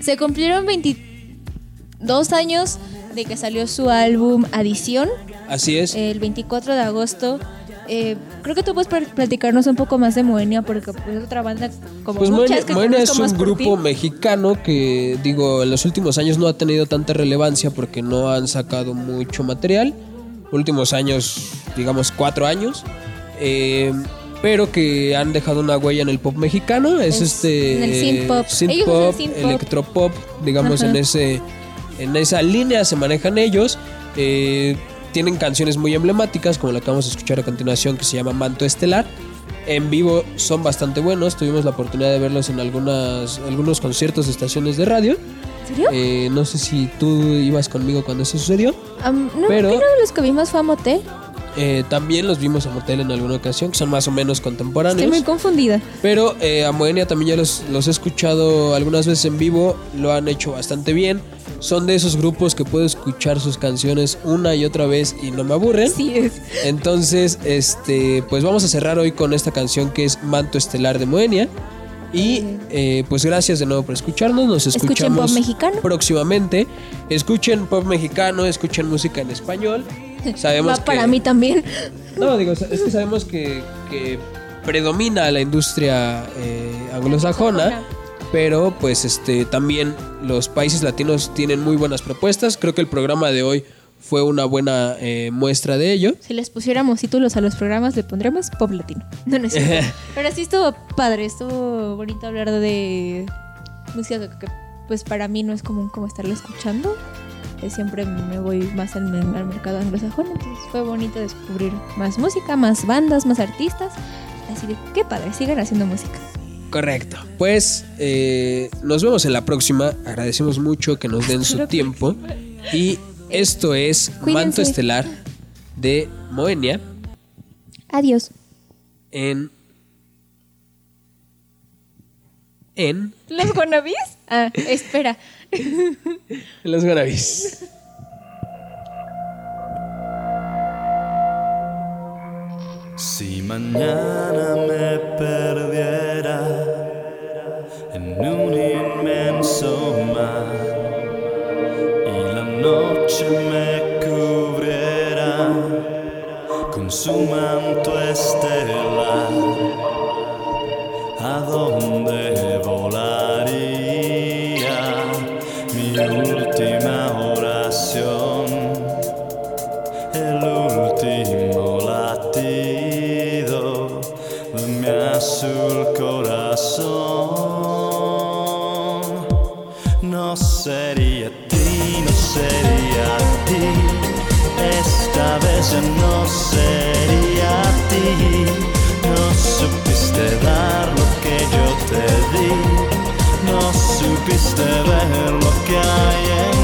Se cumplieron 22 años de que salió su álbum Adición Así es. el 24 de agosto. Eh, creo que tú puedes pl- platicarnos un poco más de Moenia porque pues, es otra banda como Pues muchas Moenia, Moenia es un grupo mexicano que, digo, en los últimos años no ha tenido tanta relevancia porque no han sacado mucho material. Últimos años, digamos, cuatro años. Eh, pero que han dejado una huella en el pop mexicano. Es, Es este. en el synth pop. synth Ellos pop, synth pop. electropop, digamos, Ajá. en ese. En esa línea se manejan ellos. Eh, tienen canciones muy emblemáticas, como la que vamos a escuchar a continuación, que se llama Manto Estelar. En vivo son bastante buenos. Tuvimos la oportunidad de verlos en algunas, algunos conciertos de estaciones de radio. ¿En serio? Eh, no sé si tú ibas conmigo cuando eso sucedió. Am, no, pero- creo que uno de los que vimos fue a Motel. Eh, también los vimos a Motel en alguna ocasión, que son más o menos contemporáneos. Estoy muy confundida. Pero eh, a Moenia también ya los, los he escuchado algunas veces en vivo, lo han hecho bastante bien. Son de esos grupos que puedo escuchar sus canciones una y otra vez y no me aburren. Sí es. Entonces, este, pues vamos a cerrar hoy con esta canción que es Manto Estelar de Moenia. Y eh, pues gracias de nuevo por escucharnos. Nos Escuchen escuchamos pop mexicano. próximamente. Escuchen pop mexicano, escuchen música en español. Sabemos Va para que- mí también. no, digo, es que sabemos que, que predomina la industria eh, anglosajona, pero pues este también los países latinos tienen muy buenas propuestas. Creo que el programa de hoy fue una buena eh, muestra de ello. Si les pusiéramos títulos a los programas, le pondremos pop latino. No, no es. Pero sí estuvo padre, estuvo bonito hablar de música que, que, pues para mí no es común como estarla escuchando. Siempre me voy más al, mer- al mercado anglosajón, entonces fue bonito descubrir más música, más bandas, más artistas. Así de qué padre, sigan haciendo música. Correcto. Pues eh, nos vemos en la próxima. Agradecemos mucho que nos den su tiempo. Y esto es Manto. Estelar de Moenia Adiós. en... En... ¿Los wannabes? Ah, espera. Los Ganavis. Si mañana me perdiera en un inmenso mar y la noche me cubriera con su manto estelar, herido azul corazón. No sería ti, no sería ti, esta vez ya no sería ti. No supiste dar lo que yo te di, no supiste ver lo que hay en